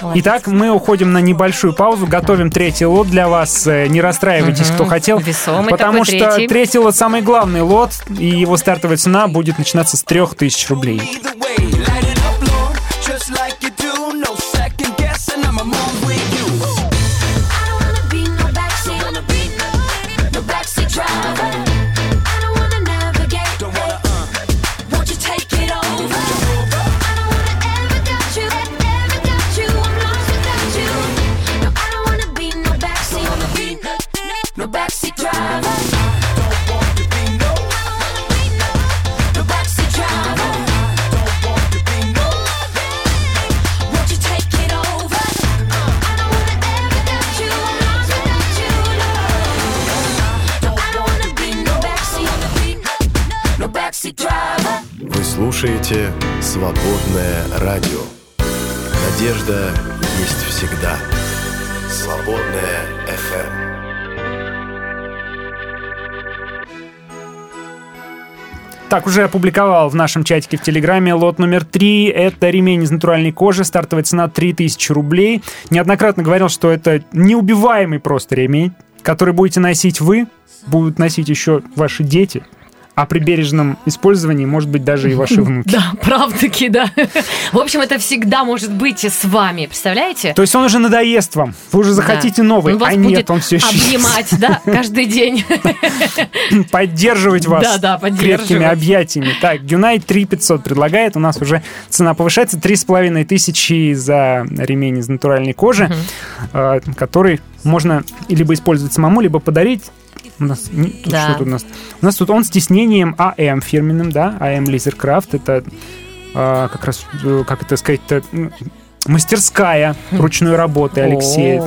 Молодец. Итак, мы уходим на небольшую паузу, готовим третий лот для вас. Э, Не расстраивайтесь, Мгм. кто хотел. Весомый потому что третий. лот самый главный лот, и его стартовая цена будет начинаться с 3000 рублей. Слушаете «Свободное радио». Надежда есть всегда. «Свободное FM. Так, уже опубликовал в нашем чатике в Телеграме лот номер три. Это ремень из натуральной кожи. Стартовая цена 3000 рублей. Неоднократно говорил, что это неубиваемый просто ремень, который будете носить вы, будут носить еще ваши дети. А при бережном использовании, может быть, даже и ваши внуки. Да, правда-таки, да. В общем, это всегда может быть с вами, представляете? То есть он уже надоест вам. Вы уже захотите Да. новый, Он а нет, он все еще обнимать, да, каждый день. поддерживать вас Да, да, поддерживать. крепкими объятиями. Так, Гюнай 3500 предлагает. У нас уже цена повышается. 3,5 тысячи за ремень из натуральной кожи, э, который можно либо использовать самому, либо подарить. У нас, тут Да. что тут у нас? У нас тут он с тиснением АМ фирменным, да, АМ Lasercraft. Это э, как раз, э, как это сказать-то, мастерская ручной работы Алексея.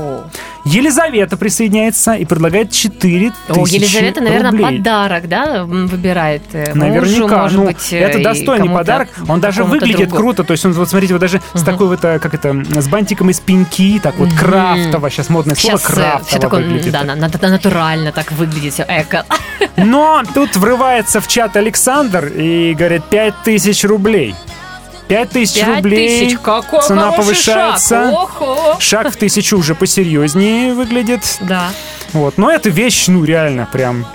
Елизавета присоединяется и предлагает 4 тысячи О, Елизавета, наверное, рублей. подарок, да, выбирает э, мужу, Наверняка, может ну, быть, э, это и достойный подарок. Он даже выглядит другу. круто. То есть он, вот смотрите, вот даже с такой вот, э, как это, с бантиком из пеньки, так вот крафтово. Сейчас модное слово Сейчас крафтово все такое, выглядит. да, на- на- натурально так выглядит, все эко. Но тут врывается в чат Александр и говорит 5000 рублей. 5000 Пять рублей. тысяч, какой Цена повышается. шаг. Шаг в тысячу уже посерьезнее выглядит. Да. Вот. Но эта вещь, ну, реально, прям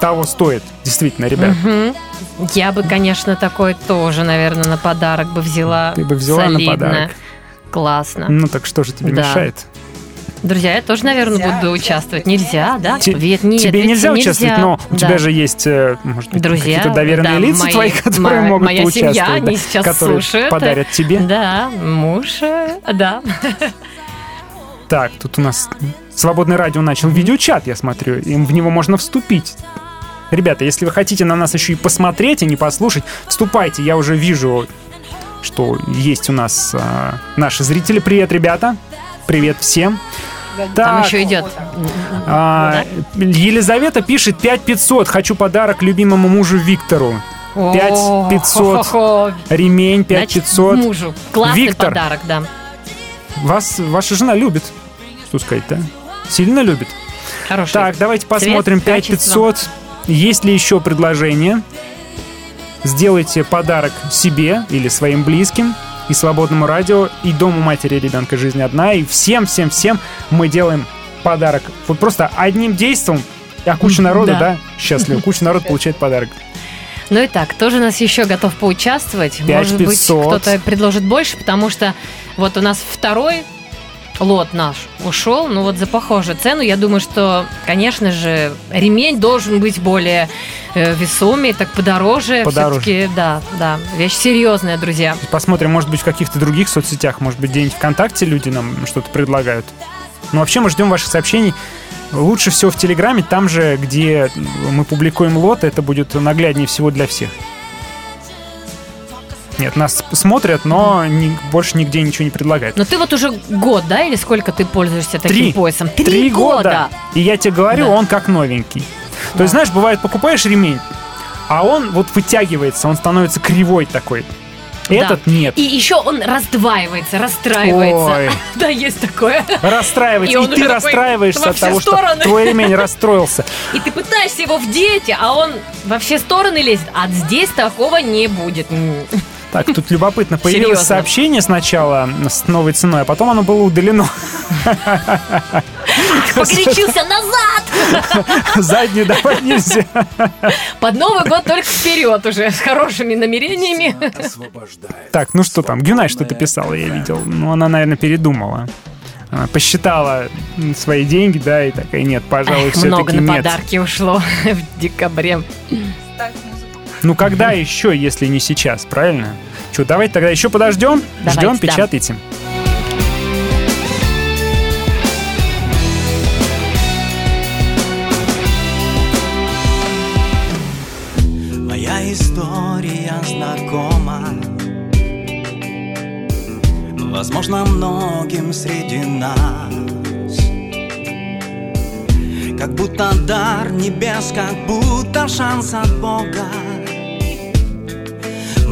того стоит. Действительно, ребят. Мгм. Я бы, конечно, такой тоже, наверное, на подарок бы взяла. Ты бы взяла на Солидно. подарок. Классно. Ну так что же тебе Да. мешает? Друзья, я тоже, наверное, буду участвовать. Нельзя, да? Те- Ведь нет, Тебе ведь нельзя, участвовать, но у тебя же есть, э, может быть, Друзья, какие-то доверенные да, лица мои- твои, которые моя- могут моя поучаствовать, семья, да, они сейчас которые слушают. подарят тебе. Да, муж, э, да. Так, тут у нас свободное радио начал видеочат, я смотрю, и в него можно вступить. Ребята, если вы хотите на нас еще и посмотреть, а не послушать, вступайте. Я уже вижу, что есть у нас а, наши зрители. Привет, ребята. Привет всем. Там Так, еще идет. а, Елизавета пишет 5500. Хочу подарок любимому мужу Виктору. О, 5500. хо-хо-хо. Ремень Значит, 5500. мужу. Классный Виктор, подарок, да. вас ваша жена любит. Что сказать, да? Сильно любит. Хороший. Так, давайте Цвет, посмотрим качество. 5500. Есть ли еще предложение? Сделайте подарок себе или своим близким. И Свободному радио, и Дому матери ребенка «Жизнь одна», и всем-всем-всем мы делаем подарок. Вот просто одним действием, а куча народа, Да. да, счастливо, куча народ получает подарок. Ну и так, кто же у нас еще готов поучаствовать? Может быть, 5500. кто-то предложит больше, потому что вот у нас второй лот наш ушел, ну вот за похожую цену. Я думаю, что, конечно же, ремень должен быть более э, весомый, так подороже. Подороже. Все-таки, да, да, вещь серьезная, друзья. Посмотрим, может быть, в каких-то других соцсетях, может быть, где-нибудь ВКонтакте люди нам что-то предлагают. Ну, вообще, мы ждем ваших сообщений. Лучше всего в Телеграме, там же, где мы публикуем лот, это будет нагляднее всего для всех. Нет, нас смотрят, но ни- больше нигде ничего не предлагают. Но ты вот уже год, да, или сколько ты пользуешься таким Три. поясом? Три, Три года. И я тебе говорю, он как новенький. То есть, знаешь, бывает, покупаешь ремень, а он вот вытягивается, он становится кривой такой. Этот Да. нет. И еще он раздваивается, расстраивается. Ой. Да, есть такое. Расстраивается, И и, ты расстраиваешься от того, стороны. что твой ремень расстроился. И ты пытаешься его вдеть, а он во все стороны лезет. А здесь такого не будет. Так, тут любопытно. Появилось Серьезно. сообщение сначала с новой ценой, а потом оно было удалено. Покричился назад! Заднюю давать нельзя. Под Новый год только вперед уже, с хорошими намерениями. Так, ну что там, Гюнай что-то писала, я видел. Ну, она, наверное, передумала. Она посчитала свои деньги, да, и такая, нет, пожалуй, Эх, Много все-таки на нет. подарки ушло в декабре. Ну, когда еще, если не сейчас, правильно? Что, давайте тогда еще подождем? Давайте, Ждем, да. печатайте. Моя история знакома Возможно, многим среди нас Как будто дар небес, как будто шанс от Бога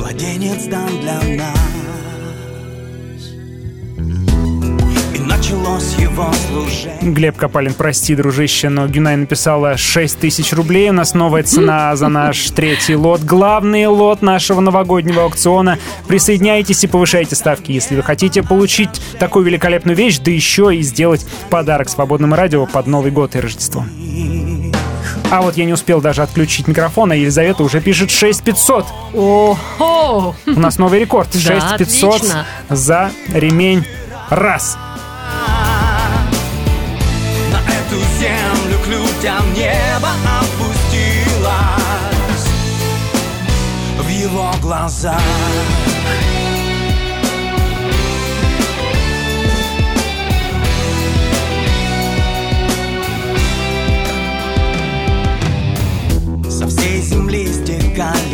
Младенец дан для нас И началось его служение Глеб Копалин, прости, дружище, но Гюнай написала 6 тысяч рублей. У нас новая цена за наш третий лот. Главный лот нашего новогоднего аукциона. Присоединяйтесь и повышайте ставки, если вы хотите получить такую великолепную вещь, да еще и сделать подарок свободному радио под Новый год и Рождество. А вот я не успел даже отключить микрофон, а Елизавета уже пишет 6500. О-хо! У нас новый рекорд. Да, 6500 отлично. за ремень. Раз. На эту землю к людям небо опустилось В его глазах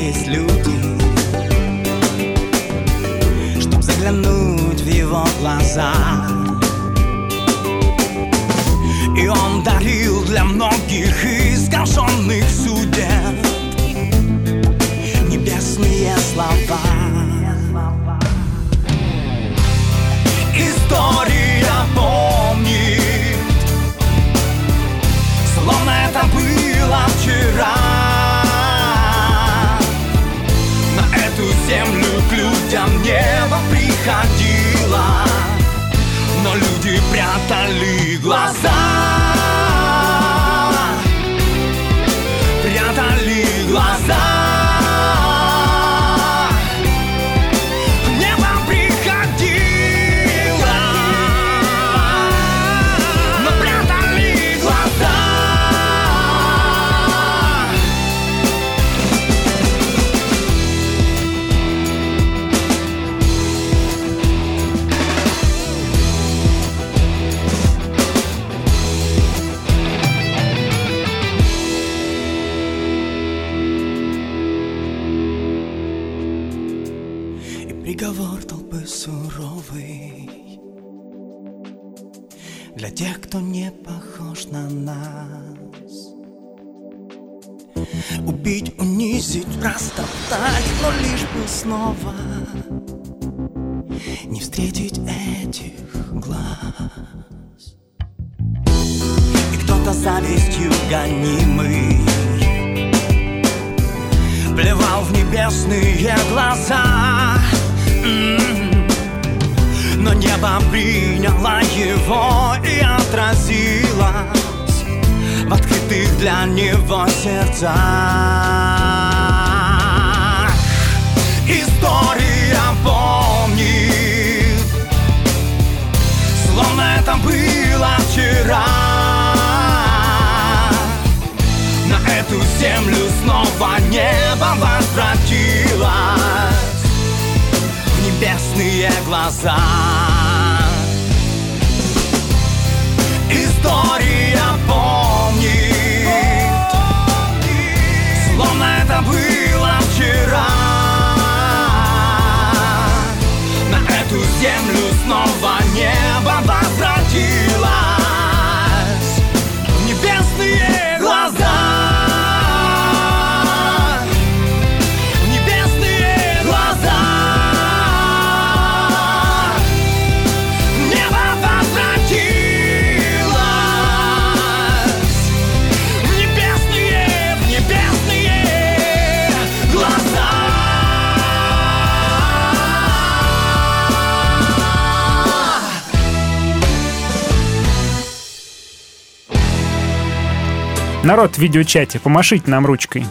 стекались люди Чтоб заглянуть в его глаза. И он дарил для многих искаженных судеб видеочате, помашите нам ручкой.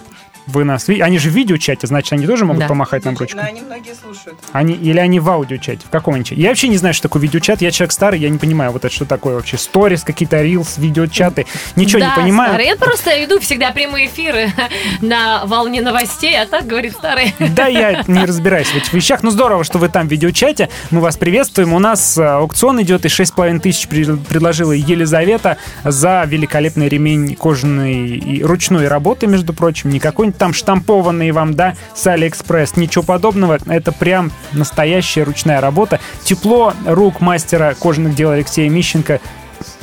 Вы нас ви- Они же в видеочате, значит, они тоже могут Да. помахать нам ручкой? Но они многие слушают. Они, или они в аудиочате? В каком они чате? Я вообще не знаю, что такое видеочат. Я человек старый, я не понимаю, вот это что такое вообще. Сторис, какие-то рилс, видеочаты. Ничего да, не понимаю. старый. Я просто иду всегда прямые эфиры на волне новостей, а так говорит старый. Да, я не разбираюсь в этих вещах. Ну, здорово, что вы там в видеочате. Мы вас приветствуем. У нас э, аукцион идет, и 6,5 тысяч предложила Елизавета за великолепный ремень кожаной и ручной работы, между прочим. Не какой-нибудь там штампованный вам, да, с Алиэкспресс. Ничего подобного. Это прям настоящая ручная работа. Тепло рук мастера кожаных дел Алексея Мищенко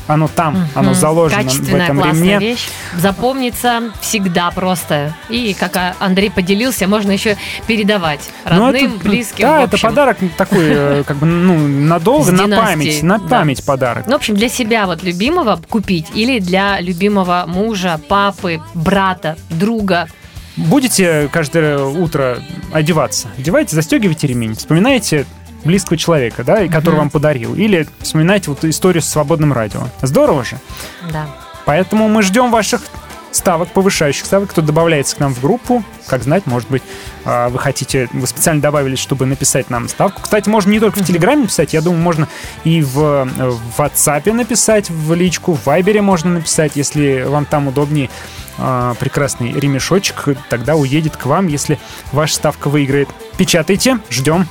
оно там, оно Мгм. заложено в этом классная ремне. вещь. Запомнится всегда просто. И, как а, Андрей поделился, можно еще передавать Ну, родным, это, близким. Да, это подарок такой, э, как бы, ну, надолго, С на память, на да. память подарок. Ну, в общем, для себя вот любимого купить или для любимого мужа, папы, брата, друга. Будете каждое утро одеваться, одевайте, застегивайте ремень, вспоминаете близкого человека, да, и который Мгм. вам подарил, или вспоминаете вот историю с свободным радио. Здорово же. Да. Поэтому мы ждем ваших ставок, повышающих ставок, кто добавляется к нам в группу. Как знать, может быть, а, вы хотите, вы специально добавились, чтобы написать нам ставку. Кстати, можно не только в Телеграме написать, я думаю, можно и в, в WhatsApp написать, в личку, в Вайбере можно написать, если вам там удобнее. А, Прекрасный ремешочек тогда уедет к вам, если ваша ставка выиграет. Печатайте, ждем.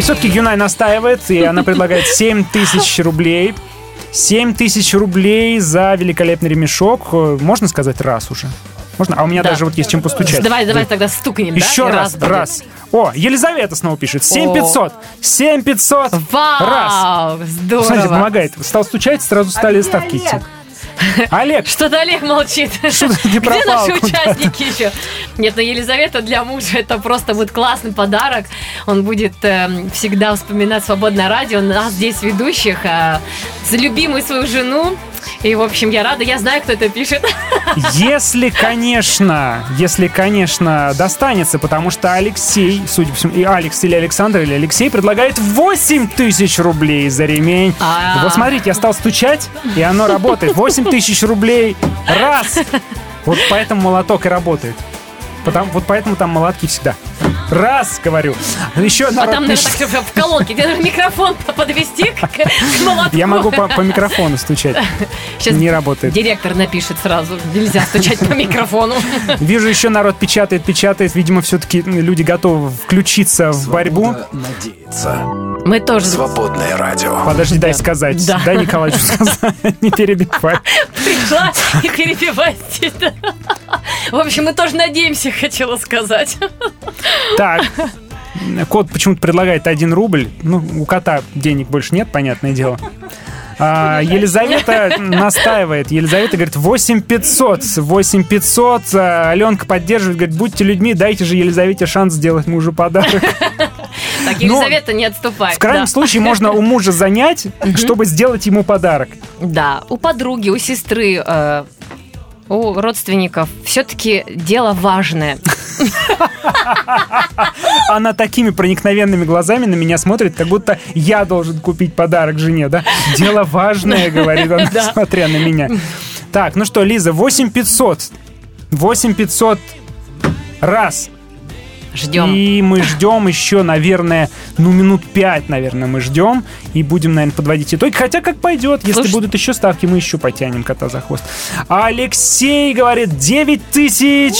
И все-таки Юнай настаивает, и она предлагает 7 тысяч рублей. 7 тысяч рублей за великолепный ремешок. Можно сказать раз уже? Можно? А у меня Да. даже вот есть чем постучать. Давай, давай тогда стукнем, да? Еще И раз, раз. О, Елизавета снова пишет. 7500. 7500. Вау, Раз. здорово. Смотрите, помогает. Стал стучать, сразу стали ставки идти. Олег. Что-то Олег молчит. Где пропал наши участники еще? Нет, ну Елизавета для мужа это просто будет классный подарок. Он будет эм, всегда вспоминать свободное радио, нас здесь ведущих, э, за любимую свою жену. И, в общем, я рада, я знаю, кто это пишет. Если, конечно, если, конечно, достанется, потому что Алексей, судя по всему, и Алекс или Александр или Алексей предлагает 8 тысяч рублей за ремень. А. Вот смотрите, я стал стучать, и оно работает. 8 тысяч рублей. Раз. Вот поэтому молоток и работает. Потому, вот поэтому там молотки всегда. Раз, говорю. Еще А народ там, наверное, пишет. так всё в колонке. Тебе нужно микрофон подвести к, к молотку. Я могу по, по микрофону стучать. Сейчас Не работает. Директор напишет сразу. Нельзя стучать по микрофону. Вижу, еще народ печатает, печатает. Видимо, все-таки люди готовы включиться в борьбу. Надеяться. Мы тоже... Свободное радио. Подожди, дай сказать. Да. Дай Николаевичу сказать. Не перебивай. пришла и перебивайте. да. В общем, мы тоже надеемся, хотела сказать. Так. Кот почему-то предлагает 1 рубль. Ну, у кота денег больше нет, понятное дело. А, Елизавета настаивает. Елизавета говорит, 8500. 8500. А, Аленка поддерживает, говорит, будьте людьми, дайте же Елизавете шанс сделать мужу подарок. Так, Но Елизавета не отступает. В крайнем да. случае можно у мужа занять, чтобы сделать ему подарок. Да, у подруги, у сестры, э, у родственников все-таки дело важное. Она такими проникновенными глазами на меня смотрит, как будто я должен купить подарок жене, да? Дело важное, говорит она, смотря на меня. Так, ну что, Лиза, 8500. 8500 раз. Ждем. И мы ждем еще, наверное, ну, минут пять, наверное, мы ждем. И будем, наверное, подводить итоги. Хотя как пойдет. Если Слушай- будут еще ставки, мы еще потянем кота за хвост. Алексей говорит, 9 тысяч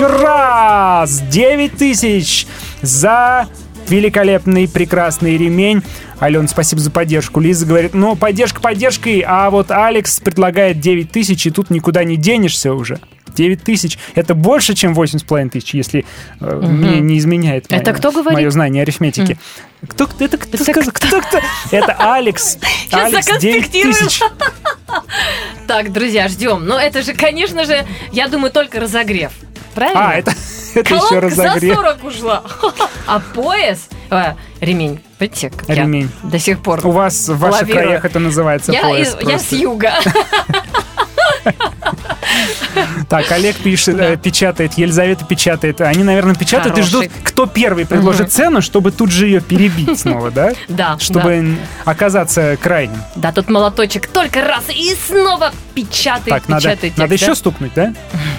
раз. 9 тысяч за великолепный, прекрасный ремень. Ален, спасибо за поддержку. Лиза говорит, ну, поддержка поддержкой, а вот Алекс предлагает 9 тысяч, и тут никуда не денешься уже. 9 тысяч. Это больше, чем 8,5 тысяч, если э, мне не изменяет Это мое- кто говорит? мое знание арифметики. Кто, кто- это кто сказал? Кто, кто? Это Алекс. Сейчас Алекс 9 законспектирую. тысяч. Так, друзья, ждем. Но это же, конечно же, я думаю, только разогрев. Правильно? А, это, это еще Колонка за разогрев. 40 ушла. А пояс, э, ремень, видите, как я Ремень. до сих пор У вас в ваших краях это называется я, пояс. из- я с юга. Так, Олег пишет, э, печатает, Елизавета печатает. Они, наверное, печатают и ждут, кто первый предложит цену, чтобы тут же ее перебить снова, да? Да, Чтобы оказаться крайним. Да, тут молоточек только раз и снова печатает, Так, надо, печатает надо текст, еще да? стукнуть, да?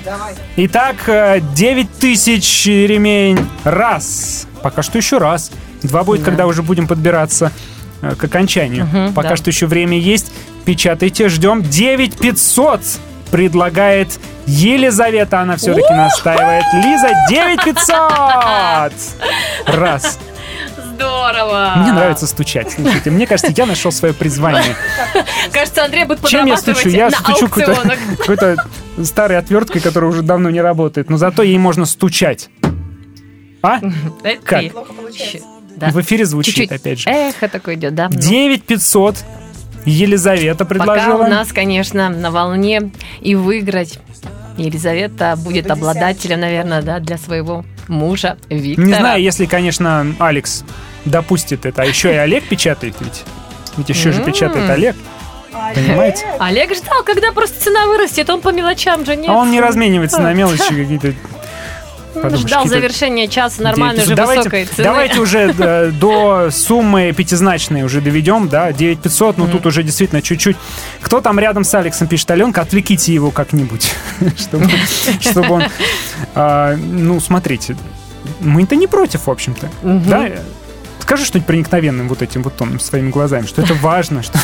Итак, э, 9 тысяч ремень. Раз. Пока что еще раз. Два будет, Да. когда уже будем подбираться э, к окончанию. Мгм, Пока да. что еще время есть. Печатайте, ждем. 9 500 предлагает Елизавета. Она все-таки настаивает. Лиза, 9 500! Раз. Здорово. Мне нравится стучать. Слушайте, мне кажется, я нашел свое призвание. Кажется, Андрей будет Чем я стучу? Я стучу какой-то, какой-то старой отверткой, которая уже давно не работает. Но зато ей можно стучать. А? Это Как? да. В эфире звучит, Чуть-чуть опять же. Эхо такое идет, да? Ну, 9500 Елизавета Пока предложила. у нас, конечно, на волне и выиграть. Елизавета будет обладателем, наверное, да, для своего мужа Виктора. Не знаю, если, конечно, Алекс допустит это. А еще и Олег печатает ведь. Ведь еще же печатает Олег. Понимаете? Олег ждал, когда просто цена вырастет, он по мелочам же нет. А он не разменивается на мелочи какие-то. Подумаешь, Ждал завершения часа нормальной уже давайте, высокой цены. Давайте уже э, до суммы пятизначной уже доведем, да, 9500, но тут уже действительно чуть-чуть. Кто там рядом с Алексом пишет, Аленка, отвлеките его как-нибудь, чтобы, чтобы он... а, ну, смотрите, мы-то не против, в общем-то, да? Скажи что-нибудь проникновенным вот этим вот тоном своими глазами, что это важно, что,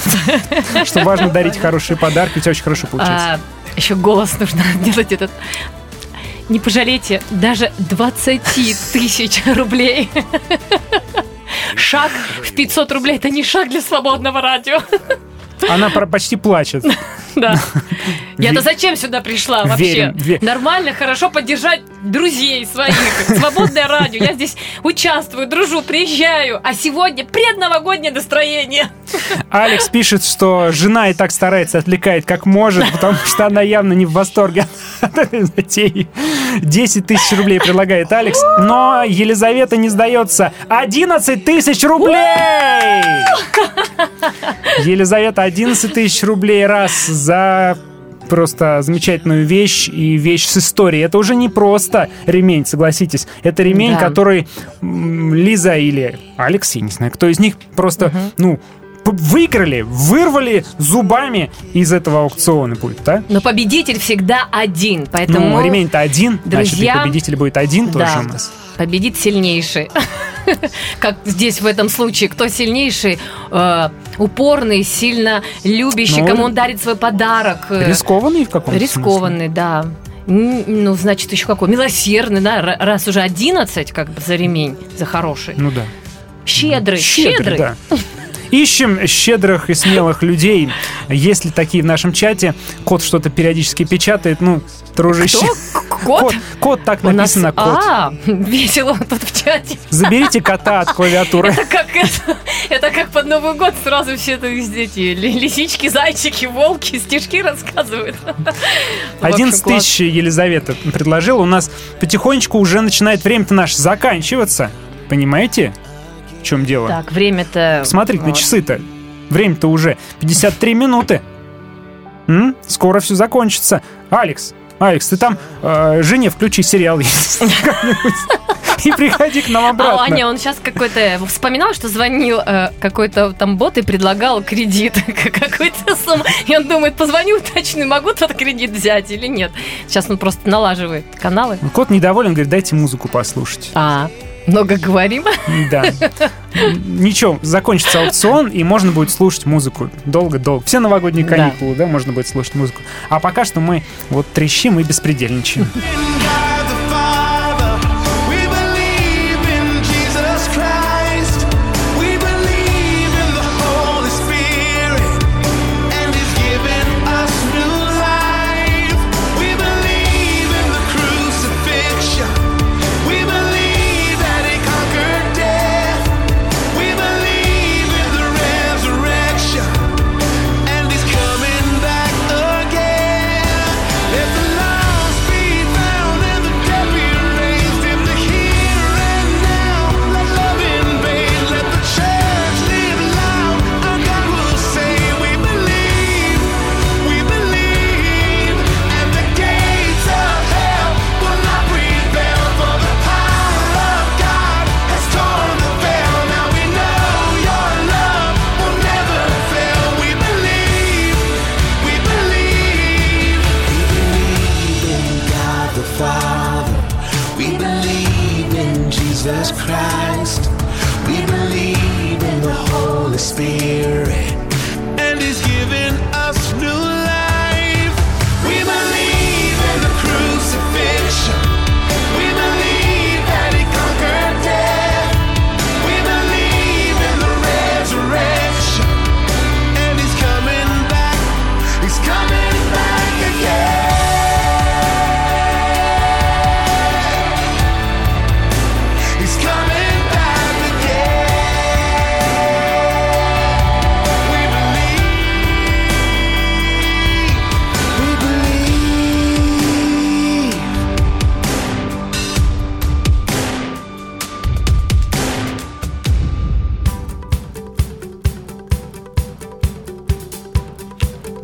что важно дарить хорошие подарки, у тебя очень хорошо получается. А, еще голос нужно делать этот. Не пожалейте даже 20 тысяч рублей. Шаг в 500 рублей это не шаг для свободного радио. Она почти плачет. Да. Я-то зачем сюда пришла вообще? Нормально, хорошо поддержать друзей своих. Свободное радио. Я здесь участвую, дружу, приезжаю. А сегодня предновогоднее настроение. Алекс пишет, что жена и так старается, отвлекает как может, потому что она явно не в восторге от этой затеи. 10 тысяч рублей предлагает Алекс, но Елизавета не сдается. 11 тысяч рублей! Елизавета, 11 тысяч рублей раз за просто замечательную вещь и вещь с историей. Это уже не просто ремень, согласитесь. Это ремень, Да. который Лиза или Алекс, я не знаю, кто из них просто, ну, п- выиграли, вырвали зубами из этого аукциона будет, да? Но победитель всегда один. Поэтому Ну, ремень-то один, значит, и друзья, победитель будет один тоже да, у нас. победит сильнейший. Как здесь в этом случае, кто сильнейший, э, упорный, сильно любящий, Ну, кому он дарит свой подарок. э, Рискованный в каком-то Рискованный, да. Ну, значит, еще какой? Милосердный, да, раз уже 11, как бы, за ремень, за хороший. Ну да. Щедрый, Щедрый, щедрый. да. Ищем щедрых и смелых людей. Есть ли такие в нашем чате? Кот что-то периодически печатает. Ну, дружище. Кто? Кот? Кот, так У нас- написано кот. А, весело тут в чате. Заберите кота от клавиатуры. Это как, это, это как под Новый год сразу все это везде эти ли- лисички, зайчики, волки, стишки рассказывают. В общем, 11 класс. тысяч Елизавета предложила. У нас потихонечку уже начинает время-то наше заканчиваться. Понимаете, чем дело? Так, время-то... Смотрите на вот. часы-то. Время-то уже 53 минуты. М? Скоро все закончится. Алекс, Алекс, ты там э, жене включи сериал есть и приходи к нам А, обратно. а, не, он сейчас какой-то вспоминал, что звонил э, какой-то там бот и предлагал кредит какой-то сумму. И он думает, позвоню, уточню, могу тот кредит взять или нет. Сейчас он просто налаживает каналы. Кот недоволен, говорит, дайте музыку послушать. А, много говорим. Да. Ничего, закончится аукцион, и можно будет слушать музыку долго-долго. Все новогодние Да. каникулы, да, можно будет слушать музыку. А пока что мы вот трещим и беспредельничаем.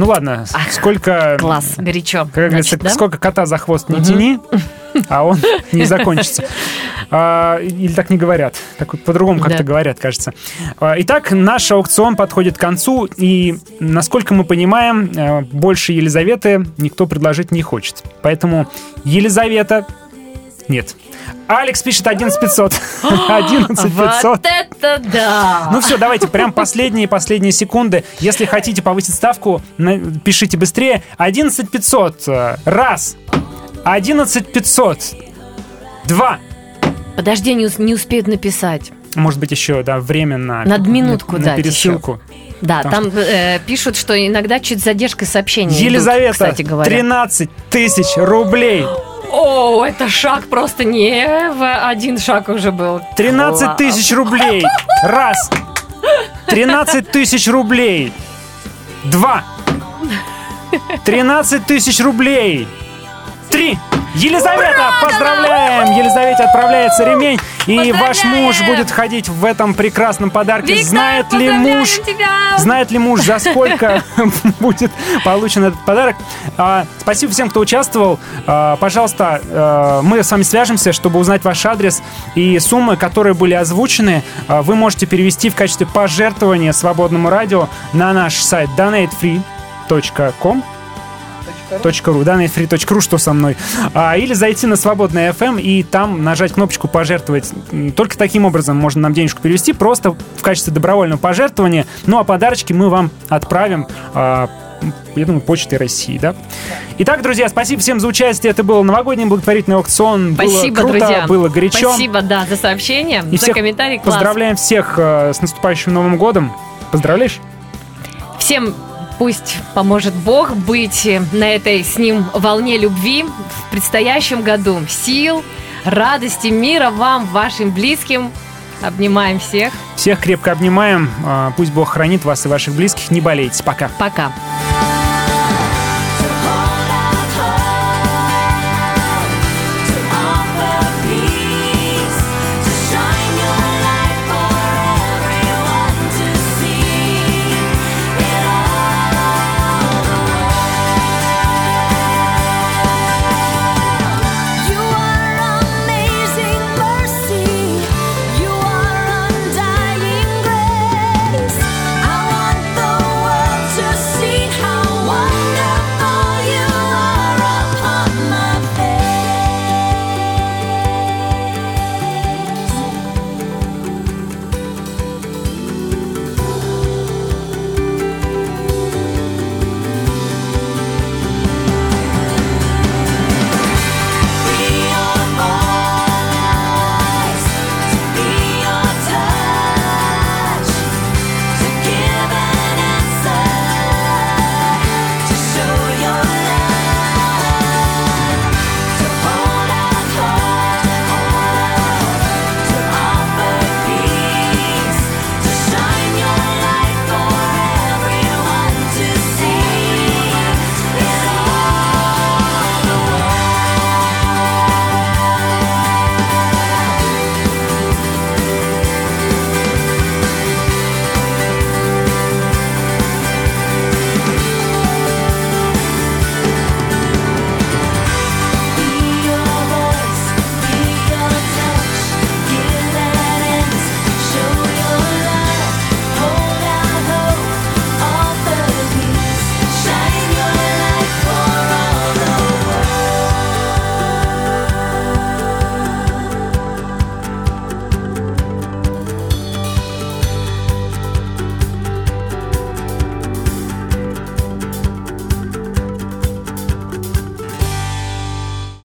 Ну ладно, сколько... Класс, горячо. Как говорится, да? сколько кота за хвост не тяни, а он не закончится. А, Или так не говорят. Так вот по-другому как-то Да. говорят, кажется. А, Итак, наш аукцион подходит к концу, и, насколько мы понимаем, э, больше Елизаветы никто предложить не хочет. Поэтому Елизавета... Нет. Алекс пишет 11500. 11500. Вот это да! Ну все, давайте, прям последние последние секунды. Если хотите повысить ставку, пишите быстрее. 11500. э, Раз. 11500. Два. Подожди, не, ус- не успеют написать. Может быть, еще, да, время на... Над минутку на, на пересылку. Да, Потому там э, пишут, что иногда чуть с задержкой сообщения идут, Елизавета, кстати говоря. 13 тысяч рублей. О, это шаг просто не в один шаг уже был. 13 тысяч рублей. Раз. 13 тысяч рублей. Два. 13 тысяч рублей. Три. Елизавета, поздравляем! Елизавете отправляется ремень, и ваш муж будет ходить в этом прекрасном подарке. Виктор, знает ли муж, тебя! знает ли муж, за сколько будет получен этот подарок? А, спасибо всем, кто участвовал. А, пожалуйста, а, мы с вами свяжемся, чтобы узнать ваш адрес и суммы, которые были озвучены, а, вы можете перевести в качестве пожертвования свободному радио на наш сайт donatefree.com .ру, да, netfree.ru, что со мной. А, или зайти на свободный FM и там нажать кнопочку «Пожертвовать». Только таким образом можно нам денежку перевести, просто в качестве добровольного пожертвования. Ну, а подарочки мы вам отправим а, я думаю, Почтой России, да? Итак, друзья, спасибо всем за участие. Это был новогодний благотворительный аукцион. Спасибо, было круто, друзья. было горячо. Спасибо, да, за сообщение, И за всех комментарий. Класс. поздравляем всех э, с наступающим Новым годом. Поздравляешь? Всем Пусть поможет Бог быть на этой с ним волне любви в предстоящем году. Сил, радости, мира вам, вашим близким. Обнимаем всех. Всех крепко обнимаем. А, Пусть Бог хранит вас и ваших близких. Не болейте. Пока. Пока.